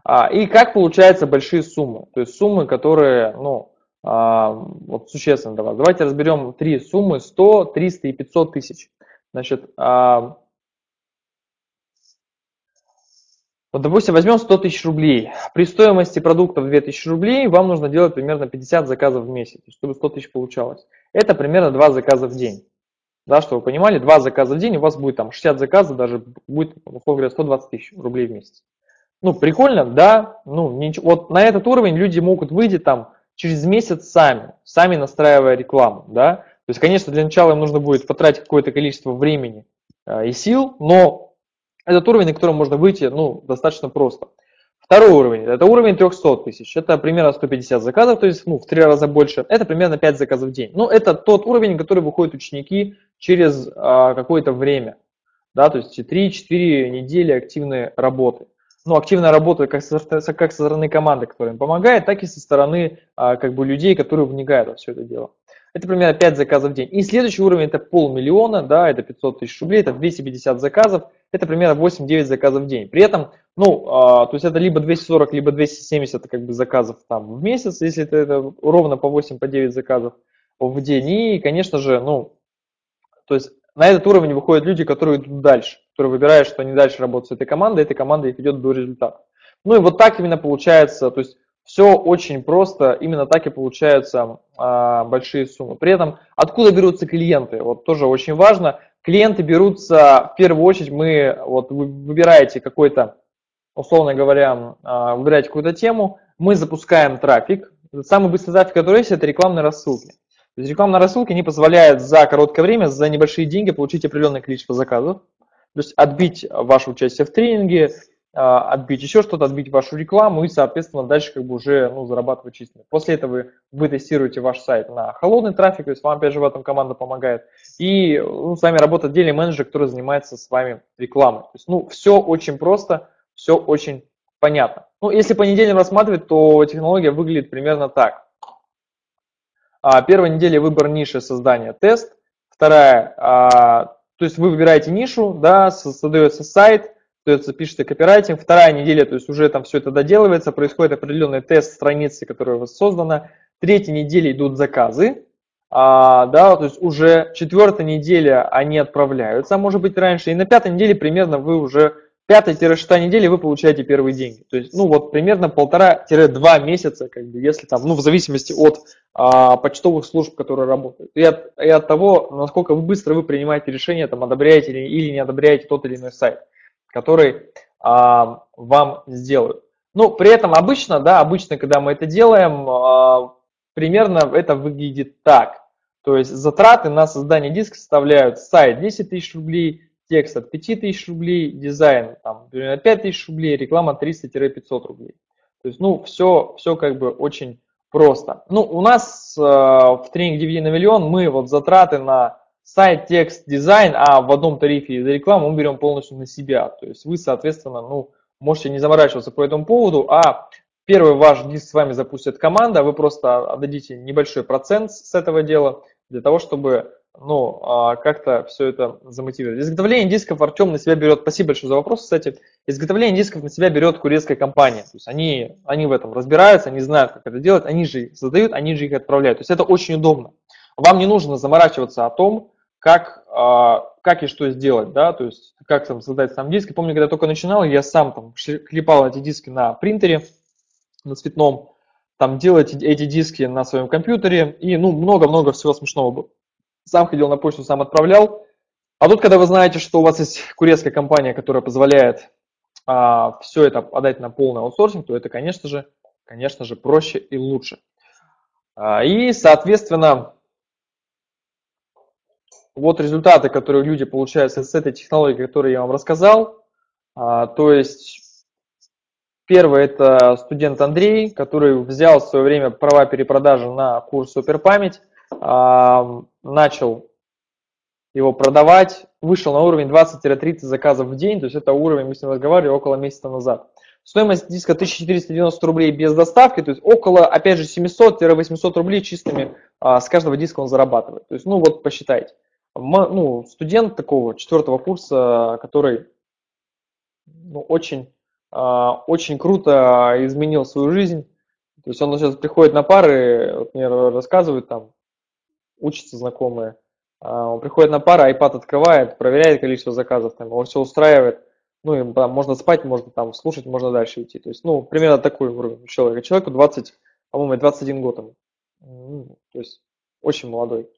А, и как получаются большие суммы? То есть суммы, которые, ну, а, вот существенно для вас. Давайте разберем три суммы 100, 300 и 500 тысяч. Значит, а, вот, допустим, возьмем 100 тысяч рублей. При стоимости продуктов 2000 рублей вам нужно делать примерно 50 заказов в месяц, чтобы 100 тысяч получалось. Это примерно 2 заказа в день. Да, чтобы вы понимали, 2 заказа в день, у вас будет там 60 заказов, даже будет, условно говоря, 120 тысяч рублей в месяц. Ну, прикольно, да, ну, ничего. Вот на этот уровень люди могут выйти там через месяц сами, сами настраивая рекламу, да. То есть, конечно, для начала им нужно будет потратить какое-то количество времени э, и сил, но этот уровень, на котором можно выйти, ну, достаточно просто. Второй уровень, это уровень 300 тысяч, это примерно 150 заказов, то есть ну, в три раза больше, это примерно 5 заказов в день. Ну, это тот уровень, на который выходят ученики через а, какое-то время, да, то есть 3-4 недели активной работы ну, активная работа как со, как со стороны команды, которая им помогает, так и со стороны а, как бы людей, которые вникают во все это дело. Это примерно 5 заказов в день. И следующий уровень это полмиллиона, да, это 500 тысяч рублей, это 250 заказов, это примерно 8-9 заказов в день. При этом, ну, а, то есть это либо 240, либо 270 как бы заказов там в месяц, если это, это ровно по 8, по 9 заказов в день. И, конечно же, ну, то есть на этот уровень выходят люди, которые идут дальше, которые выбирают, что они дальше работают с этой командой, эта команда их ведет до результата. Ну и вот так именно получается, то есть все очень просто, именно так и получаются а, большие суммы. При этом откуда берутся клиенты? Вот тоже очень важно. Клиенты берутся, в первую очередь, мы, вот вы выбираете какой-то, условно говоря, а, выбираете какую-то тему, мы запускаем трафик. Самый быстрый трафик, который есть, это рекламные рассылки. То есть рекламная рассылка не позволяет за короткое время, за небольшие деньги получить определенное количество заказов. То есть отбить ваше участие в тренинге, отбить еще что-то, отбить вашу рекламу и, соответственно, дальше как бы уже ну, зарабатывать чисто. После этого вы тестируете ваш сайт на холодный трафик, то есть вам опять же в этом команда помогает. И ну, с вами работает отдельный менеджер, который занимается с вами рекламой. То есть, ну, все очень просто, все очень понятно. Ну, если по неделям рассматривать, то технология выглядит примерно так. А, первая неделя выбор ниши создания тест. Вторая, а, то есть вы выбираете нишу, да, создается сайт, создается, пишется копирайтинг. Вторая неделя, то есть уже там все это доделывается, происходит определенный тест страницы, которая у вас создана. Третья неделя идут заказы, а, да, то есть уже четвертая неделя они отправляются, может быть раньше, и на пятой неделе примерно вы уже пятой-шестой недели вы получаете первые деньги. То есть, ну вот примерно полтора-два месяца, как бы, если там, ну в зависимости от а, почтовых служб, которые работают, и от, и от того, насколько вы быстро вы принимаете решение, там, одобряете или, или не одобряете тот или иной сайт, который а, вам сделают. Ну, при этом обычно, да, обычно, когда мы это делаем, а, примерно это выглядит так. То есть затраты на создание диска составляют сайт 10 тысяч рублей, текст от 5000 рублей, дизайн там, примерно 5000 рублей, реклама 300-500 рублей. То есть, ну, все, все как бы очень просто. Ну, у нас э, в тренинге DVD на миллион мы вот затраты на сайт, текст, дизайн, а в одном тарифе за рекламу мы берем полностью на себя. То есть вы, соответственно, ну, можете не заморачиваться по этому поводу, а первый ваш диск с вами запустит команда, вы просто отдадите небольшой процент с этого дела для того, чтобы ну, а, как-то все это замотивировать. Изготовление дисков Артем на себя берет, спасибо большое за вопрос, кстати, изготовление дисков на себя берет курецкая компания. То есть они, они в этом разбираются, они знают, как это делать, они же их создают, они же их отправляют. То есть это очень удобно. Вам не нужно заморачиваться о том, как, а, как и что сделать, да, то есть как там создать сам диск. Я помню, когда я только начинал, я сам там клепал эти диски на принтере, на цветном, там делать эти диски на своем компьютере, и ну много-много всего смешного было сам ходил на почту, сам отправлял. А тут, когда вы знаете, что у вас есть курецкая компания, которая позволяет а, все это отдать на полный аутсорсинг, то это, конечно же, конечно же, проще и лучше. А, и, соответственно, вот результаты, которые люди получают с этой технологией, которую я вам рассказал. А, то есть Первый – это студент Андрей, который взял в свое время права перепродажи на курс Суперпамять, начал его продавать, вышел на уровень 20-30 заказов в день, то есть это уровень, мы с ним разговаривали, около месяца назад. Стоимость диска 1490 рублей без доставки, то есть около, опять же, 700-800 рублей чистыми а, с каждого диска он зарабатывает. То есть, ну вот посчитайте. Ну, студент такого четвертого курса, который ну, очень, а, очень круто изменил свою жизнь. То есть он сейчас приходит на пары, вот мне рассказывают там, учатся знакомые, а, он приходит на пару, iPad открывает, проверяет количество заказов, там, его все устраивает, ну, и там, можно спать, можно там слушать, можно дальше идти. То есть, ну, примерно такой уровень человека. Человеку 20, по-моему, 21 год ему. То есть, очень молодой.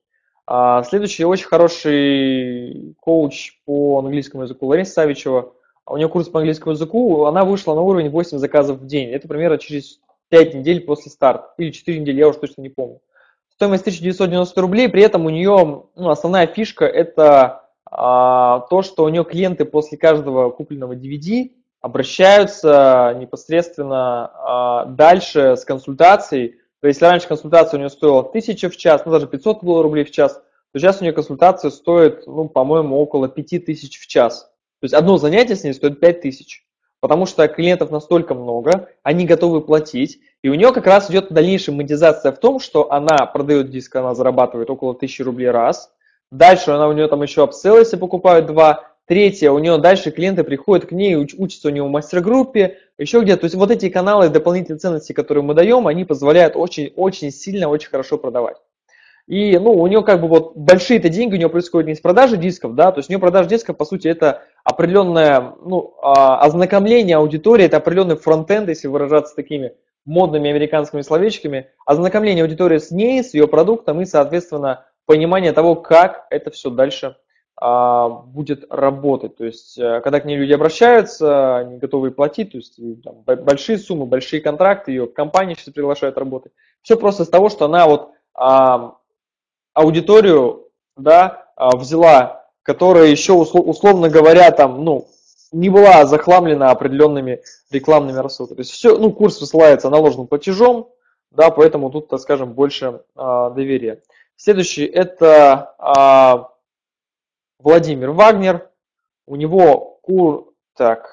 А следующий очень хороший коуч по английскому языку Лариса Савичева. У нее курс по английскому языку, она вышла на уровень 8 заказов в день. Это примерно через 5 недель после старта. Или 4 недели, я уже точно не помню стоимость 1990 рублей, при этом у нее ну, основная фишка это а, то, что у нее клиенты после каждого купленного DVD обращаются непосредственно а, дальше с консультацией. То есть, если раньше консультация у нее стоила 1000 в час, ну даже 500 было рублей в час, то сейчас у нее консультация стоит, ну, по-моему, около 5000 в час. То есть одно занятие с ней стоит 5000 потому что клиентов настолько много, они готовы платить, и у нее как раз идет дальнейшая монетизация в том, что она продает диск, она зарабатывает около 1000 рублей раз, дальше она у нее там еще upsell, если покупают два, Третье, у нее дальше клиенты приходят к ней, уч, учатся у нее в мастер-группе, еще где-то. То есть вот эти каналы дополнительные ценности, которые мы даем, они позволяют очень-очень сильно, очень хорошо продавать. И, ну, у нее как бы вот большие-то деньги у нее происходят не с продажи дисков, да, то есть у нее продажа дисков, по сути, это определенное, ну, а, ознакомление аудитории, это определенный front-end, если выражаться такими модными американскими словечками, ознакомление аудитории с ней, с ее продуктом и, соответственно, понимание того, как это все дальше будет работать. То есть, э, когда к ней люди обращаются, они готовы платить, то есть там, большие суммы, большие контракты, ее компании сейчас приглашают работать. Все просто из того, что она вот а, аудиторию, да, а, взяла, которая еще, условно говоря, там, ну, не была захламлена определенными рекламными рассылками. То есть все, ну, курс высылается наложенным платежом, да, поэтому тут, так скажем, больше а, доверия. Следующий это а, Владимир Вагнер. У него курс, так,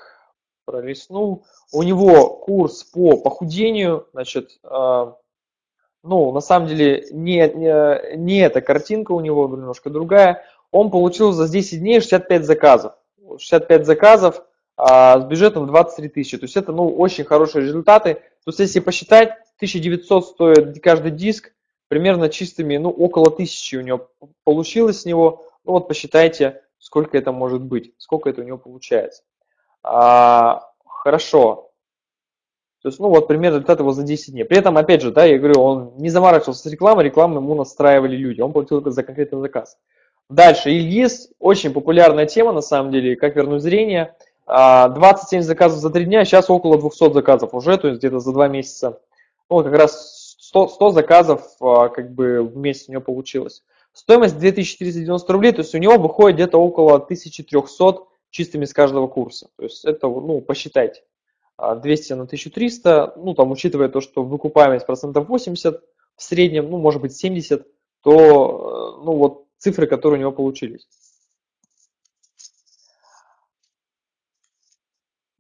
пролистнул. У него курс по похудению, значит, а, ну, на самом деле, не, не, не эта картинка у него, немножко другая. Он получил за 10 дней 65 заказов. 65 заказов а, с бюджетом 23 тысячи. То есть это, ну, очень хорошие результаты. То есть если посчитать, 1900 стоит каждый диск, примерно чистыми, ну, около 1000 у него получилось с него. Ну, вот посчитайте, сколько это может быть, сколько это у него получается. А, хорошо. То есть, ну вот пример результат его за 10 дней. При этом, опять же, да, я говорю, он не заморачивался с рекламой, рекламу ему настраивали люди, он платил за конкретный заказ. Дальше, Ильгиз, очень популярная тема, на самом деле, как вернуть зрение. 27 а, заказов за 3 дня, сейчас около 200 заказов уже, то есть где-то за 2 месяца. Ну, как раз 100, 100 заказов а, как бы в месяц у него получилось. Стоимость 2390 рублей, то есть у него выходит где-то около 1300 чистыми с каждого курса. То есть это, ну, посчитайте. 200 на 1300, ну там учитывая то, что выкупаемость процентов 80 в среднем, ну может быть 70, то э, ну вот цифры, которые у него получились.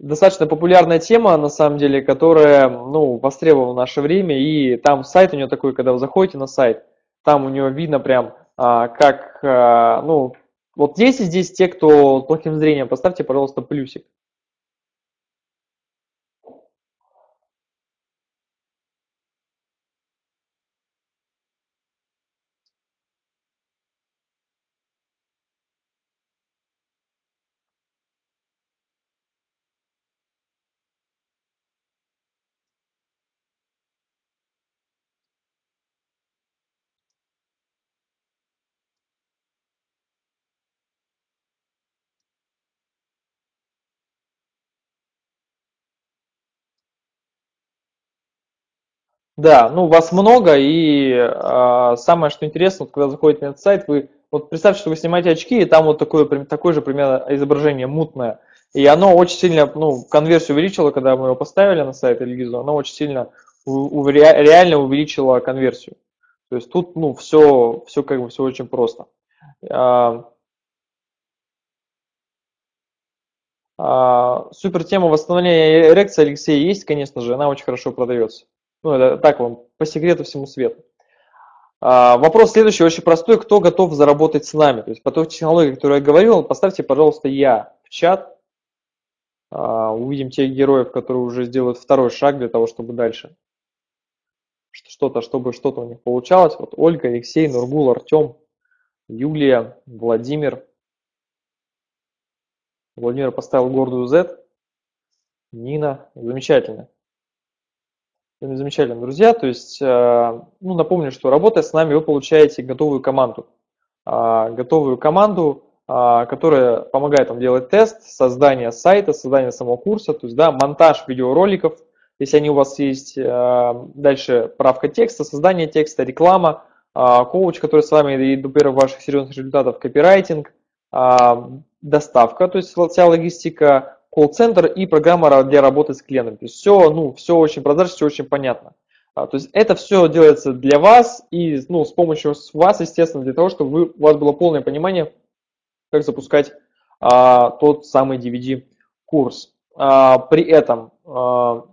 Достаточно популярная тема, на самом деле, которая, ну, востребована в наше время, и там сайт у него такой, когда вы заходите на сайт, там у него видно прям, а, как, а, ну, вот есть здесь те, кто плохим зрением, поставьте, пожалуйста, плюсик. Да, ну вас много, и э, самое что интересно, вот, когда заходите на этот сайт, вы вот представьте, что вы снимаете очки, и там вот такое, такое же примерно изображение мутное. И оно очень сильно, ну, конверсию увеличило, когда мы его поставили на сайт релизу, оно очень сильно у, реально увеличило конверсию. То есть тут, ну, все, все как бы все очень просто. А, а, супер тема восстановления эрекции, Алексей, есть, конечно же, она очень хорошо продается. Ну, это так вам, по секрету всему свету. А, вопрос следующий, очень простой. Кто готов заработать с нами? То есть по той технологии, которую я говорил, поставьте, пожалуйста, я в чат. А, увидим тех героев, которые уже сделают второй шаг для того, чтобы дальше что-то, чтобы что-то у них получалось. Вот Ольга, Алексей, Нургул, Артем, Юлия, Владимир. Владимир поставил гордую Z. Нина. Замечательно. Замечательно, друзья. То есть, э, ну, напомню, что работая с нами, вы получаете готовую команду. А, готовую команду, а, которая помогает вам делать тест, создание сайта, создание самого курса, то есть, да, монтаж видеороликов, если они у вас есть, э, дальше правка текста, создание текста, реклама, а, коуч, который с вами до первых ваших серьезных результатов, копирайтинг, доставка, то есть вся логистика, колл-центр и программа для работы с клиентами. То есть все, ну, все очень прозрачно, все очень понятно. А, то есть это все делается для вас и ну, с помощью вас, естественно, для того, чтобы вы, у вас было полное понимание, как запускать а, тот самый DVD-курс. А, при этом а,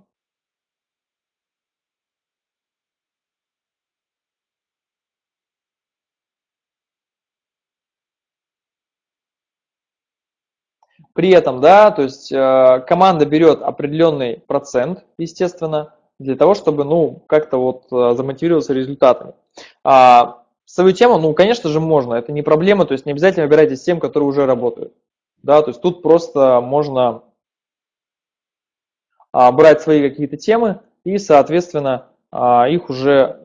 При этом, да, то есть э, команда берет определенный процент, естественно, для того, чтобы, ну, как-то вот э, замотивироваться результатами. А, свою тему, ну, конечно же, можно, это не проблема, то есть не обязательно выбирайте тем, которые уже работают. Да, то есть тут просто можно а, брать свои какие-то темы и, соответственно, а, их уже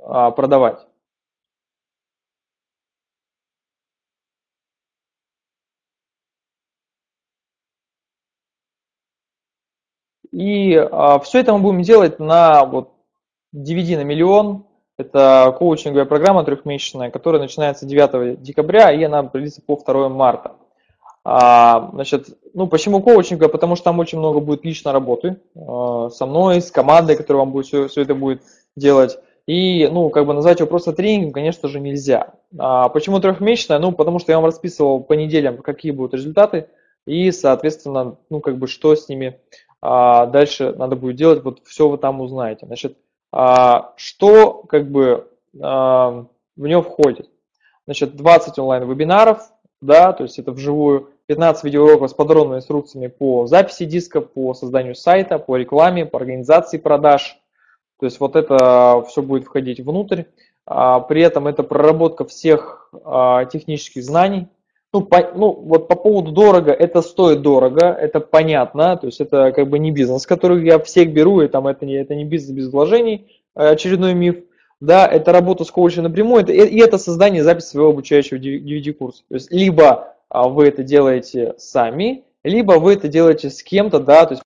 а, продавать. И а, все это мы будем делать на вот, DVD на миллион. Это коучинговая программа трехмесячная, которая начинается 9 декабря, и она продлится по 2 марта. А, значит, ну почему коучинга? Потому что там очень много будет личной работы а, со мной, с командой, которая вам будет все, все это будет делать. И, ну, как бы назвать его просто тренингом, конечно же, нельзя. А почему трехмесячная? Ну, потому что я вам расписывал по неделям, какие будут результаты, и, соответственно, ну, как бы, что с ними а дальше надо будет делать, вот все вы там узнаете. Значит, а, что как бы а, в него входит? Значит, 20 онлайн-вебинаров, да, то есть это вживую, 15 видеоуроков с подробными инструкциями по записи диска, по созданию сайта, по рекламе, по организации продаж. То есть вот это все будет входить внутрь. При этом это проработка всех технических знаний, ну, по, ну, вот по поводу дорого, это стоит дорого, это понятно, то есть это как бы не бизнес, который я всех беру, и там это не, это не бизнес без вложений, э, очередной миф, да, это работа с коучем напрямую, это, и это создание записи своего обучающего DVD-курса. То есть либо а, вы это делаете сами, либо вы это делаете с кем-то, да, то есть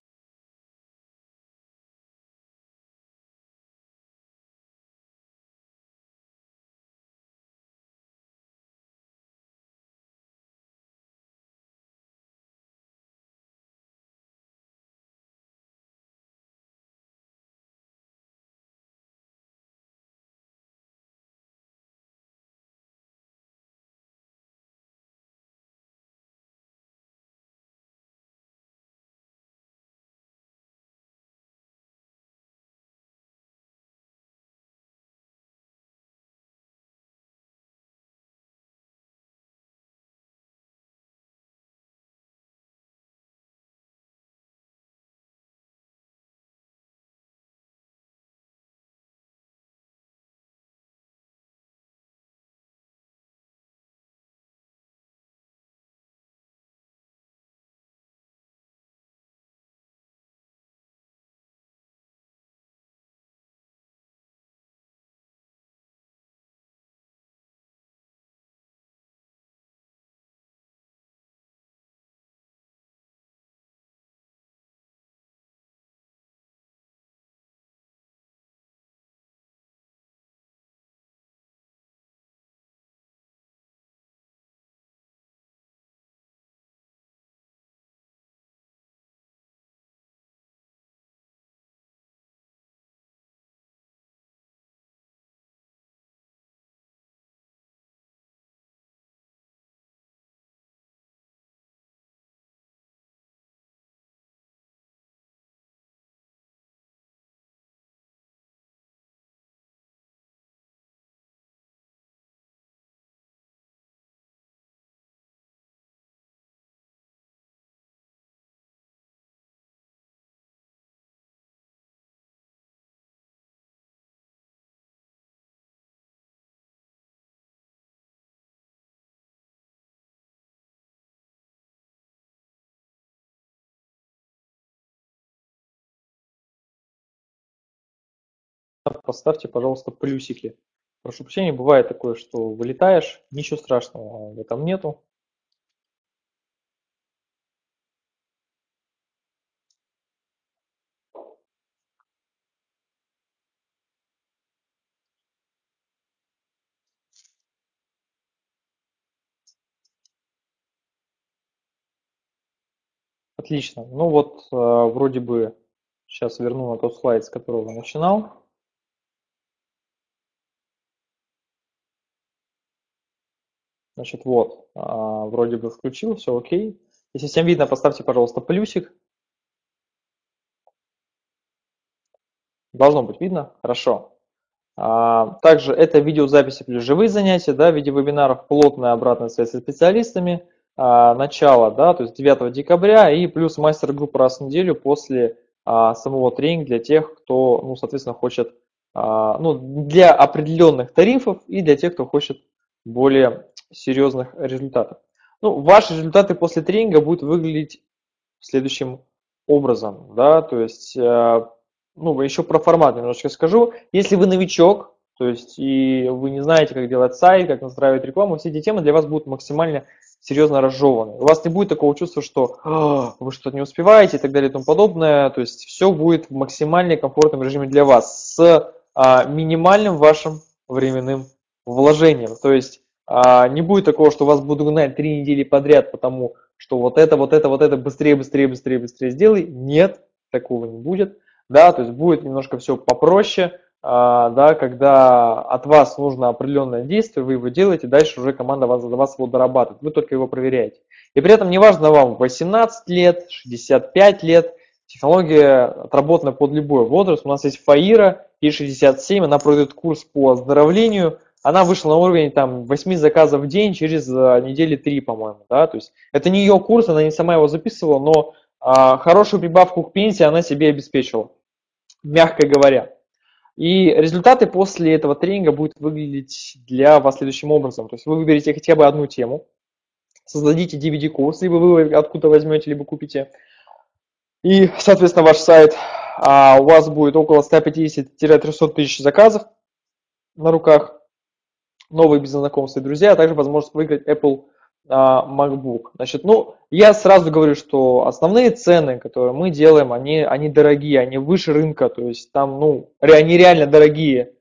поставьте, пожалуйста, плюсики. Прошу прощения, бывает такое, что вылетаешь, ничего страшного в этом нету. Отлично. Ну вот, э, вроде бы сейчас верну на тот слайд, с которого начинал. Значит, вот, а, вроде бы включил, все окей. Если всем видно, поставьте, пожалуйста, плюсик. Должно быть видно? Хорошо. А, также это видеозаписи плюс живые занятия, да, в виде вебинаров, плотная обратная связь со специалистами, а, начало, да, то есть 9 декабря и плюс мастер-группа раз в неделю после самого тренинга для тех, кто, ну, соответственно, хочет, ну, для определенных тарифов и для тех, кто хочет более серьезных результатов. Ну, ваши результаты после тренинга будут выглядеть следующим образом, да, то есть, э, ну, еще про формат немножечко скажу. Если вы новичок, то есть, и вы не знаете, как делать сайт, как настраивать рекламу, все эти темы для вас будут максимально серьезно разжеваны. У вас не будет такого чувства, что «А, вы что-то не успеваете и так далее и тому подобное. То есть все будет в максимально комфортном режиме для вас с а, минимальным вашим временным вложением. То есть а, не будет такого, что вас буду гнать три недели подряд, потому что вот это, вот это, вот это быстрее, быстрее, быстрее, быстрее сделай. Нет, такого не будет. Да, то есть будет немножко все попроще, а, да, когда от вас нужно определенное действие, вы его делаете, дальше уже команда вас, за вас его дорабатывает, вы только его проверяете. И при этом неважно вам 18 лет, 65 лет, технология отработана под любой возраст. У нас есть ФАИРа, И67, она пройдет курс по оздоровлению, она вышла на уровень там 8 заказов в день через э, недели 3, по-моему, да, то есть это не ее курс, она не сама его записывала, но а, хорошую прибавку к пенсии она себе обеспечила, мягко говоря. И результаты после этого тренинга будут выглядеть для вас следующим образом. То есть вы выберете хотя бы одну тему, создадите DVD-курс, либо вы откуда возьмете, либо купите. И, соответственно, ваш сайт, а у вас будет около 150-300 тысяч заказов на руках новые бизнес-знакомства и друзья, а также возможность выиграть Apple а, MacBook. Значит, ну, я сразу говорю, что основные цены, которые мы делаем, они, они дорогие, они выше рынка, то есть там, ну, они реально дорогие.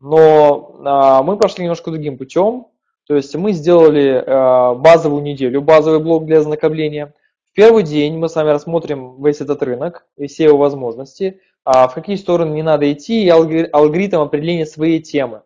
Но а, мы пошли немножко другим путем, то есть мы сделали а, базовую неделю, базовый блок для ознакомления. В первый день мы с вами рассмотрим весь этот рынок и все его возможности, а, в какие стороны не надо идти и алгоритм определения своей темы.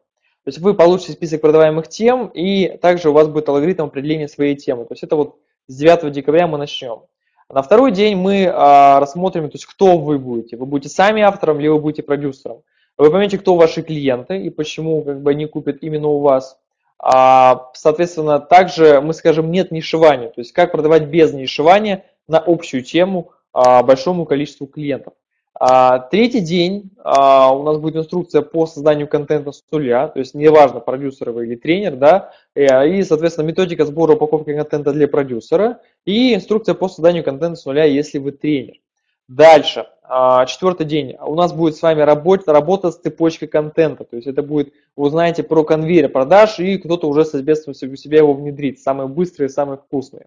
То есть вы получите список продаваемых тем, и также у вас будет алгоритм определения своей темы. То есть это вот с 9 декабря мы начнем. На второй день мы а, рассмотрим, то есть кто вы будете. Вы будете сами автором, либо вы будете продюсером. Вы поймете, кто ваши клиенты и почему как бы, они купят именно у вас. А, соответственно, также мы скажем нет нишевания, то есть как продавать без нишевания на общую тему а, большому количеству клиентов. А, третий день а, у нас будет инструкция по созданию контента с нуля, то есть неважно, продюсер вы или тренер, да, и, соответственно, методика сбора упаковки контента для продюсера и инструкция по созданию контента с нуля, если вы тренер. Дальше, а, четвертый день, у нас будет с вами работа, работа с цепочкой контента, то есть это будет, узнаете про конвейер продаж и кто-то уже, соответственно, у себя его внедрит, самые быстрые, самые вкусные.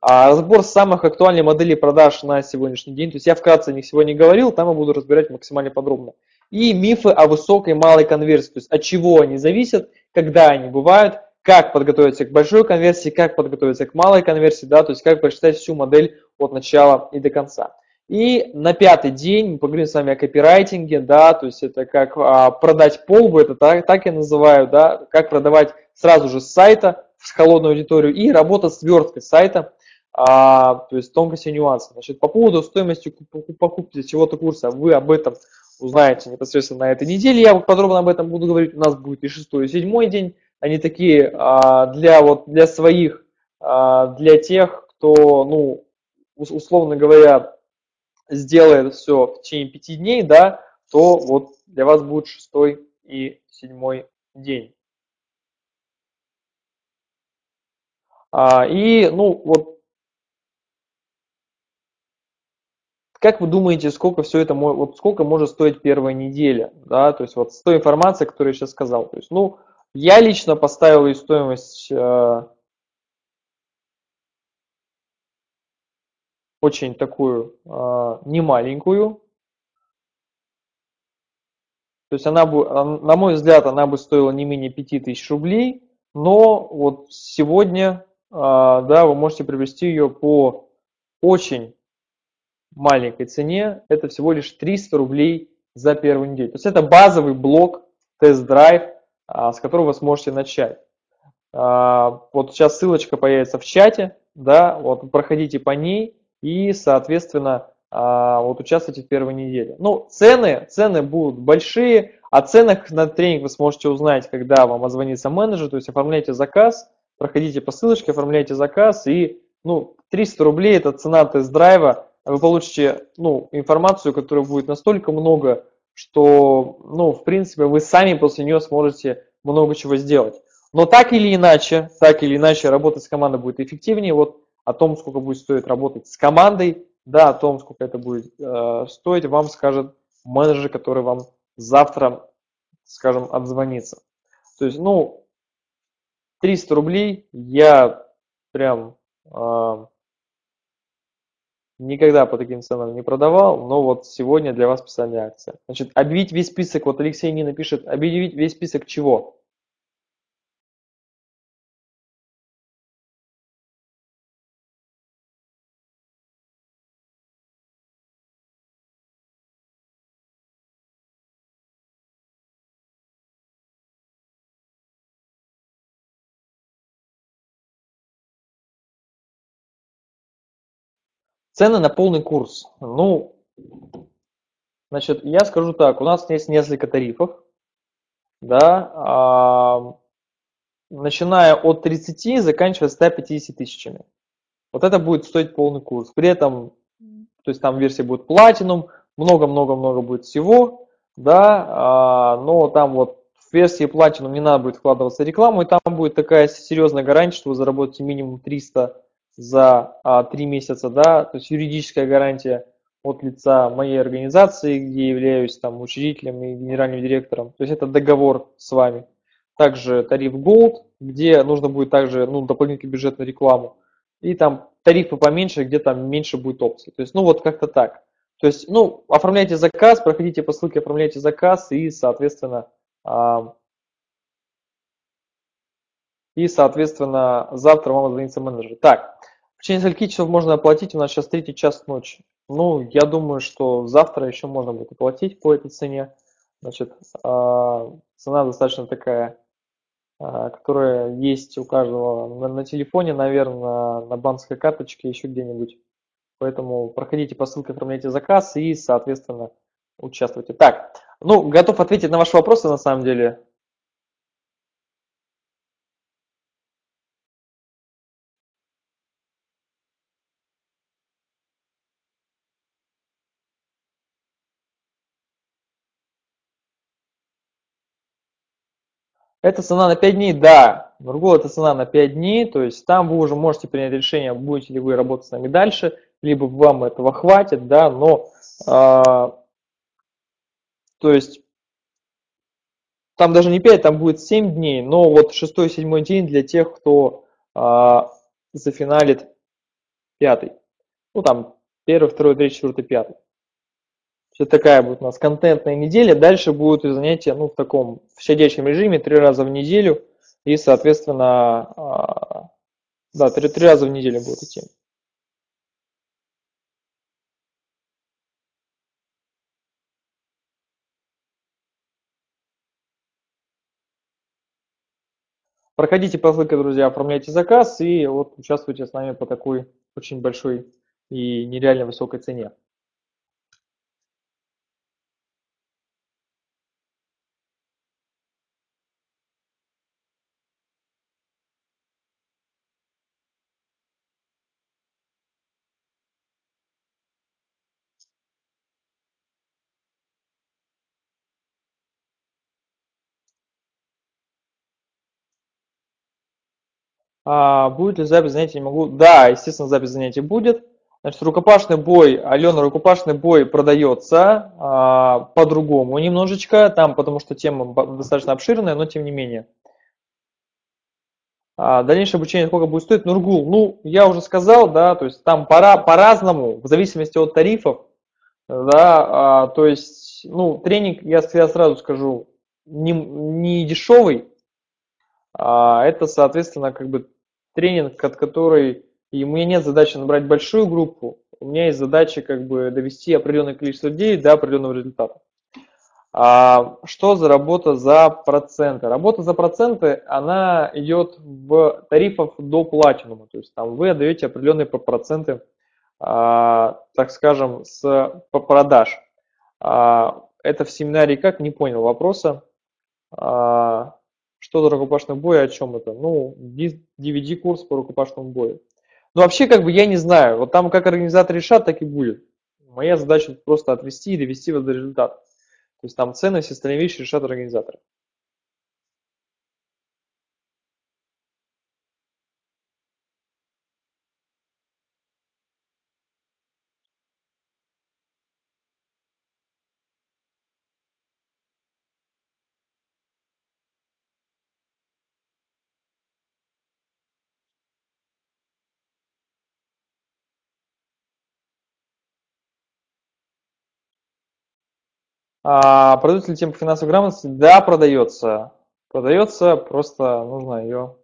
А разбор самых актуальных моделей продаж на сегодняшний день. То есть я вкратце о них сегодня говорил, там я буду разбирать максимально подробно. И мифы о высокой и малой конверсии. То есть от чего они зависят, когда они бывают, как подготовиться к большой конверсии, как подготовиться к малой конверсии, да, то есть как прочитать всю модель от начала и до конца. И на пятый день мы поговорим с вами о копирайтинге, да, то есть это как а, продать полбу, это так, так я называю, да, как продавать сразу же с сайта в холодную аудиторию и работа с верткой сайта, а, то есть тонкости и нюансы. Значит, по поводу стоимости покупки чего-то курса, вы об этом узнаете непосредственно на этой неделе. Я подробно об этом буду говорить. У нас будет и шестой, и седьмой день. Они такие а, для, вот, для своих, а, для тех, кто, ну, условно говоря, сделает все в течение пяти дней, да, то вот для вас будет шестой и седьмой день. И, ну, вот как вы думаете, сколько все это, вот сколько может стоить первая неделя, да, то есть вот с той информацией, которую я сейчас сказал, то есть, ну, я лично поставил ее стоимость э, очень такую э, немаленькую, то есть она бы, на мой взгляд, она бы стоила не менее 5000 рублей, но вот сегодня, а, да, вы можете приобрести ее по очень маленькой цене, это всего лишь 300 рублей за первую неделю. То есть это базовый блок, тест-драйв, а, с которого вы сможете начать. А, вот сейчас ссылочка появится в чате, да, вот проходите по ней и, соответственно, а, вот участвуйте в первой неделе. Ну, цены, цены будут большие. О ценах на тренинг вы сможете узнать, когда вам озвонится менеджер, то есть оформляйте заказ, проходите по ссылочке, оформляйте заказ, и ну, 300 рублей это цена тест-драйва, вы получите ну, информацию, которая будет настолько много, что, ну, в принципе, вы сами после нее сможете много чего сделать. Но так или иначе, так или иначе, работать с командой будет эффективнее. Вот о том, сколько будет стоить работать с командой, да, о том, сколько это будет э, стоить, вам скажет менеджер, который вам завтра, скажем, отзвонится. То есть, ну, 300 рублей я прям э, никогда по таким ценам не продавал, но вот сегодня для вас специальная акция. Значит, объявить весь список, вот Алексей Нина пишет, объявить весь список чего? Цены на полный курс. Ну, значит, я скажу так, у нас есть несколько тарифов, да, а, начиная от 30, заканчивая 150 тысячами. Вот это будет стоить полный курс. При этом, то есть там версия будет Platinum, много-много-много будет всего, да, а, но там вот в версии Platinum не надо будет вкладываться в рекламу, и там будет такая серьезная гарантия, что вы заработаете минимум 300 за а, 3 месяца, да, то есть юридическая гарантия от лица моей организации, где являюсь там учредителем и генеральным директором, то есть это договор с вами. Также тариф Gold, где нужно будет также ну, дополнительную бюджетную рекламу. И там тарифы поменьше, где там меньше будет опций. То есть, ну вот как-то так. То есть, ну, оформляйте заказ, проходите по ссылке, оформляйте заказ и, соответственно, а, и, соответственно, завтра вам звонится менеджер. Так, в течение скольки часов можно оплатить? У нас сейчас третий час ночи. Ну, я думаю, что завтра еще можно будет оплатить по этой цене. Значит, а, цена достаточно такая, а, которая есть у каждого на, телефоне, наверное, на банковской карточке, еще где-нибудь. Поэтому проходите по ссылке, оформляйте заказ и, соответственно, участвуйте. Так, ну, готов ответить на ваши вопросы, на самом деле. Это цена на 5 дней, да. Нургул это цена на 5 дней, то есть там вы уже можете принять решение, будете ли вы работать с нами дальше, либо вам этого хватит, да, но а, то есть там даже не 5, там будет 7 дней, но вот 6-7 день для тех, кто а, зафиналит пятый. Ну там первый, второй, третий, четвертый, пятый. Все такая будет у нас контентная неделя. Дальше будут занятия ну, в таком в щадящем режиме три раза в неделю. И, соответственно, а, да, три, три раза в неделю будут идти. Проходите по ссылке, друзья, оформляйте заказ и вот участвуйте с нами по такой очень большой и нереально высокой цене. А, будет ли запись занятий? Не могу. Да, естественно, запись занятий будет. Значит, рукопашный бой, Алена, рукопашный бой продается а, по-другому немножечко, там, потому что тема достаточно обширная, но тем не менее. А, дальнейшее обучение сколько будет стоить? Нургул, ну, я уже сказал, да, то есть там пора по-разному, в зависимости от тарифов, да, а, то есть, ну, тренинг, я, я сразу скажу, не, не дешевый, а это, соответственно, как бы тренинг, от который и у меня нет задачи набрать большую группу, у меня есть задача как бы довести определенное количество людей до определенного результата. А что за работа за проценты? Работа за проценты, она идет в тарифах до платинума, то есть там вы отдаете определенные проценты, а, так скажем, с продаж. А, это в семинаре как? Не понял вопроса. А, что за рукопашный бой, о чем это? Ну, DVD-курс по рукопашному бою. Ну, вообще, как бы, я не знаю. Вот там как организаторы решат, так и будет. Моя задача просто отвести и довести вас до результата. То есть там ценности, остальные вещи решат организаторы. А продается ли тема финансовой грамотности? Да, продается. Продается, просто нужно ее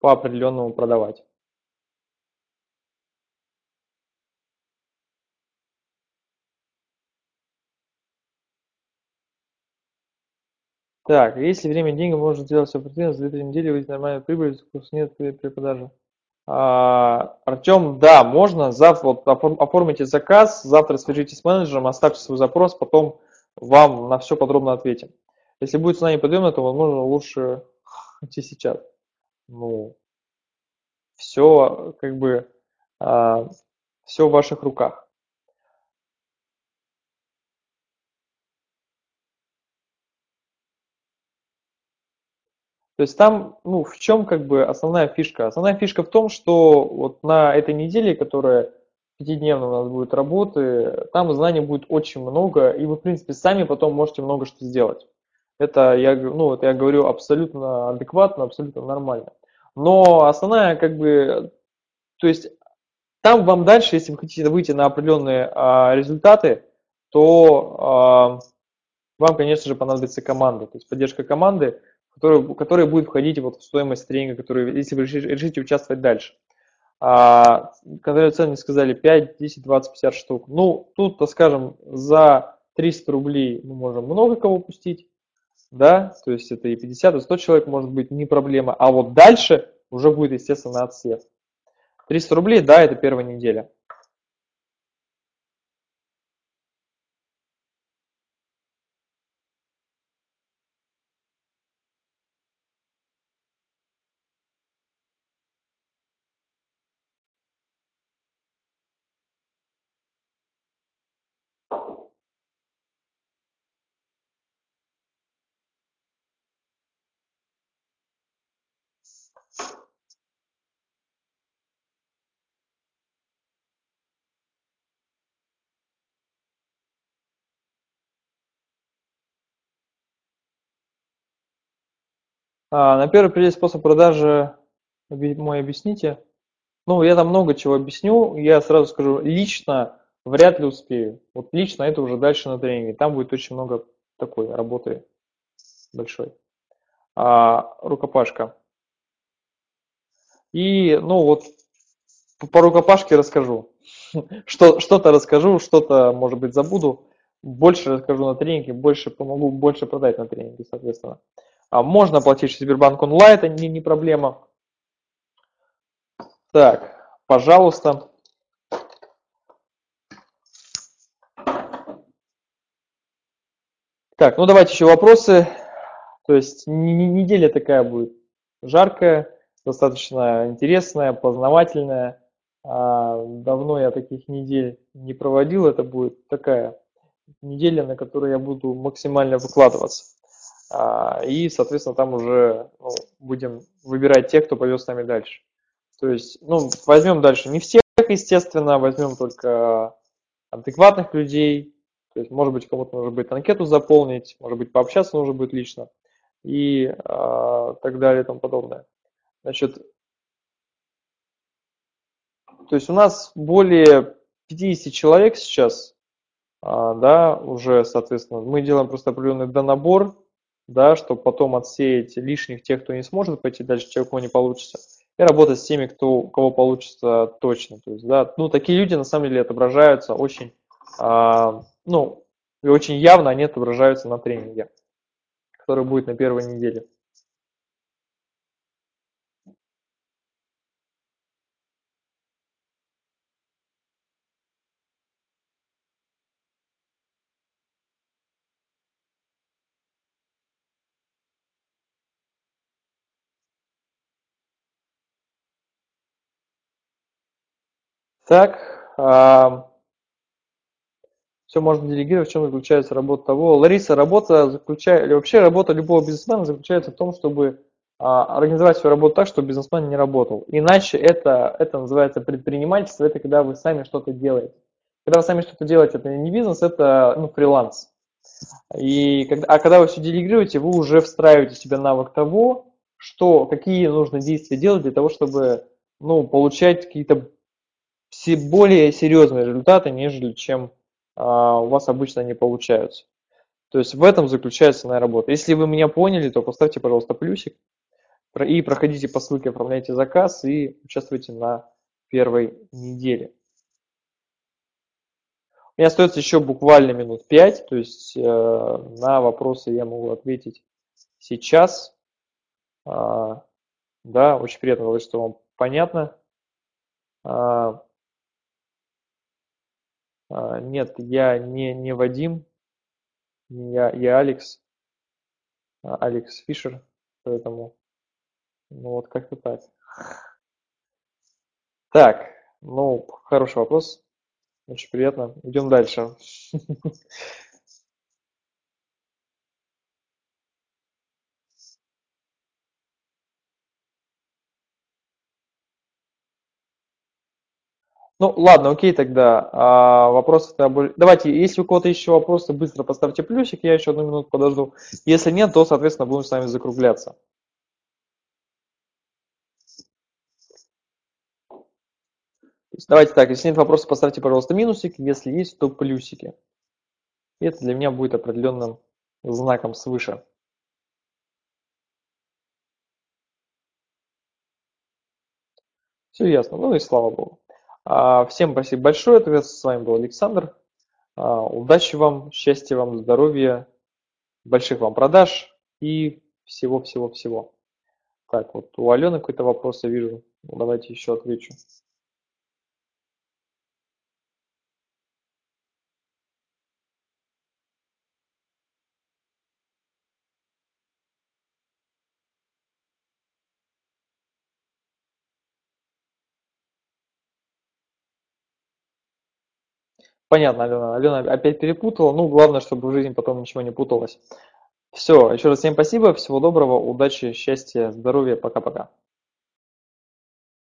по определенному продавать. Так, если время деньги, можно сделать все оперативно, за 2-3 недели выйти нормальную прибыль, нет при, при продаже. А, Артем, да, можно, завтра вот, оформите заказ, завтра свяжитесь с менеджером, оставьте свой запрос, потом вам на все подробно ответим. Если будет цена неподъемная, то, возможно, лучше идти сейчас. Ну, все как бы, а, все в ваших руках. То есть там, ну, в чем как бы основная фишка? Основная фишка в том, что вот на этой неделе, которая пятидневно у нас будет работы, там знаний будет очень много, и вы, в принципе, сами потом можете много что сделать. Это я, ну, вот я говорю абсолютно адекватно, абсолютно нормально. Но основная, как бы, то есть там вам дальше, если вы хотите выйти на определенные а, результаты, то а, вам, конечно же, понадобится команда, то есть поддержка команды, которая, которая будет входить вот в стоимость тренинга, который, если вы решите участвовать дальше. А, которые цены сказали 5, 10, 20, 50 штук. Ну, тут, так скажем, за 300 рублей мы можем много кого пустить, да, то есть это и 50, и 100 человек может быть не проблема, а вот дальше уже будет, естественно, отсев. 300 рублей, да, это первая неделя. А, на первый прилет способ продажи мой объясните. Ну, я там много чего объясню. Я сразу скажу, лично вряд ли успею. Вот лично это уже дальше на тренинге. Там будет очень много такой работы большой. А, рукопашка. И, ну вот, по рукопашке расскажу. Что, что-то расскажу, что-то, может быть, забуду. Больше расскажу на тренинге, больше помогу, больше продать на тренинге, соответственно. Можно оплатить через Сбербанк онлайн, это не, не проблема. Так, пожалуйста. Так, ну давайте еще вопросы. То есть неделя такая будет жаркая, достаточно интересная, познавательная. А, давно я таких недель не проводил. Это будет такая неделя, на которой я буду максимально выкладываться. А, и, соответственно, там уже ну, будем выбирать тех, кто пойдет с нами дальше. То есть, ну, возьмем дальше не все, естественно, возьмем только адекватных людей, то есть, может быть, кому-то нужно будет анкету заполнить, может быть, пообщаться нужно будет лично и э, так далее и тому подобное. Значит, то есть у нас более 50 человек сейчас, а, да, уже, соответственно, мы делаем просто определенный донабор, да, чтобы потом отсеять лишних тех, кто не сможет пойти дальше, тех, у кого не получится, и работать с теми, кто, у кого получится точно. То есть, да, ну, такие люди на самом деле отображаются очень, а, ну, и очень явно они отображаются на тренинге, который будет на первой неделе. Так, а, все можно делегировать, в чем заключается работа того. Лариса, работа заключается, или вообще работа любого бизнесмена заключается в том, чтобы а, организовать свою работу так, чтобы бизнесмен не работал. Иначе это, это называется предпринимательство, это когда вы сами что-то делаете. Когда вы сами что-то делаете, это не бизнес, это ну, фриланс. И, а когда вы все делегируете, вы уже встраиваете в себя навык того, что, какие нужно действия делать для того, чтобы ну, получать какие-то все более серьезные результаты, нежели чем а, у вас обычно они получаются. То есть в этом заключается моя работа. Если вы меня поняли, то поставьте, пожалуйста, плюсик и проходите по ссылке, оформляйте заказ и участвуйте на первой неделе. У меня остается еще буквально минут 5, то есть э, на вопросы я могу ответить сейчас. А, да, очень приятно, что вам понятно. А, нет, я не, не Вадим, я, я Алекс, а, Алекс Фишер, поэтому, ну вот как-то так. Так, ну, хороший вопрос, очень приятно. Идем дальше. Ну, ладно, окей тогда. А, вопросы -то... Давайте, если у кого-то еще вопросы, быстро поставьте плюсик, я еще одну минуту подожду. Если нет, то, соответственно, будем с вами закругляться. Давайте так, если нет вопросов, поставьте, пожалуйста, минусик, если есть, то плюсики. И это для меня будет определенным знаком свыше. Все ясно, ну и слава богу. А, всем спасибо большое. С вами был Александр. А, удачи вам, счастья вам, здоровья, больших вам продаж и всего-всего-всего. Так, вот у Алены какой-то вопрос я вижу. Ну, давайте еще отвечу. Понятно, Алена. Алена опять перепутала. Ну, главное, чтобы в жизни потом ничего не путалось. Все, еще раз всем спасибо, всего доброго, удачи, счастья, здоровья, пока-пока.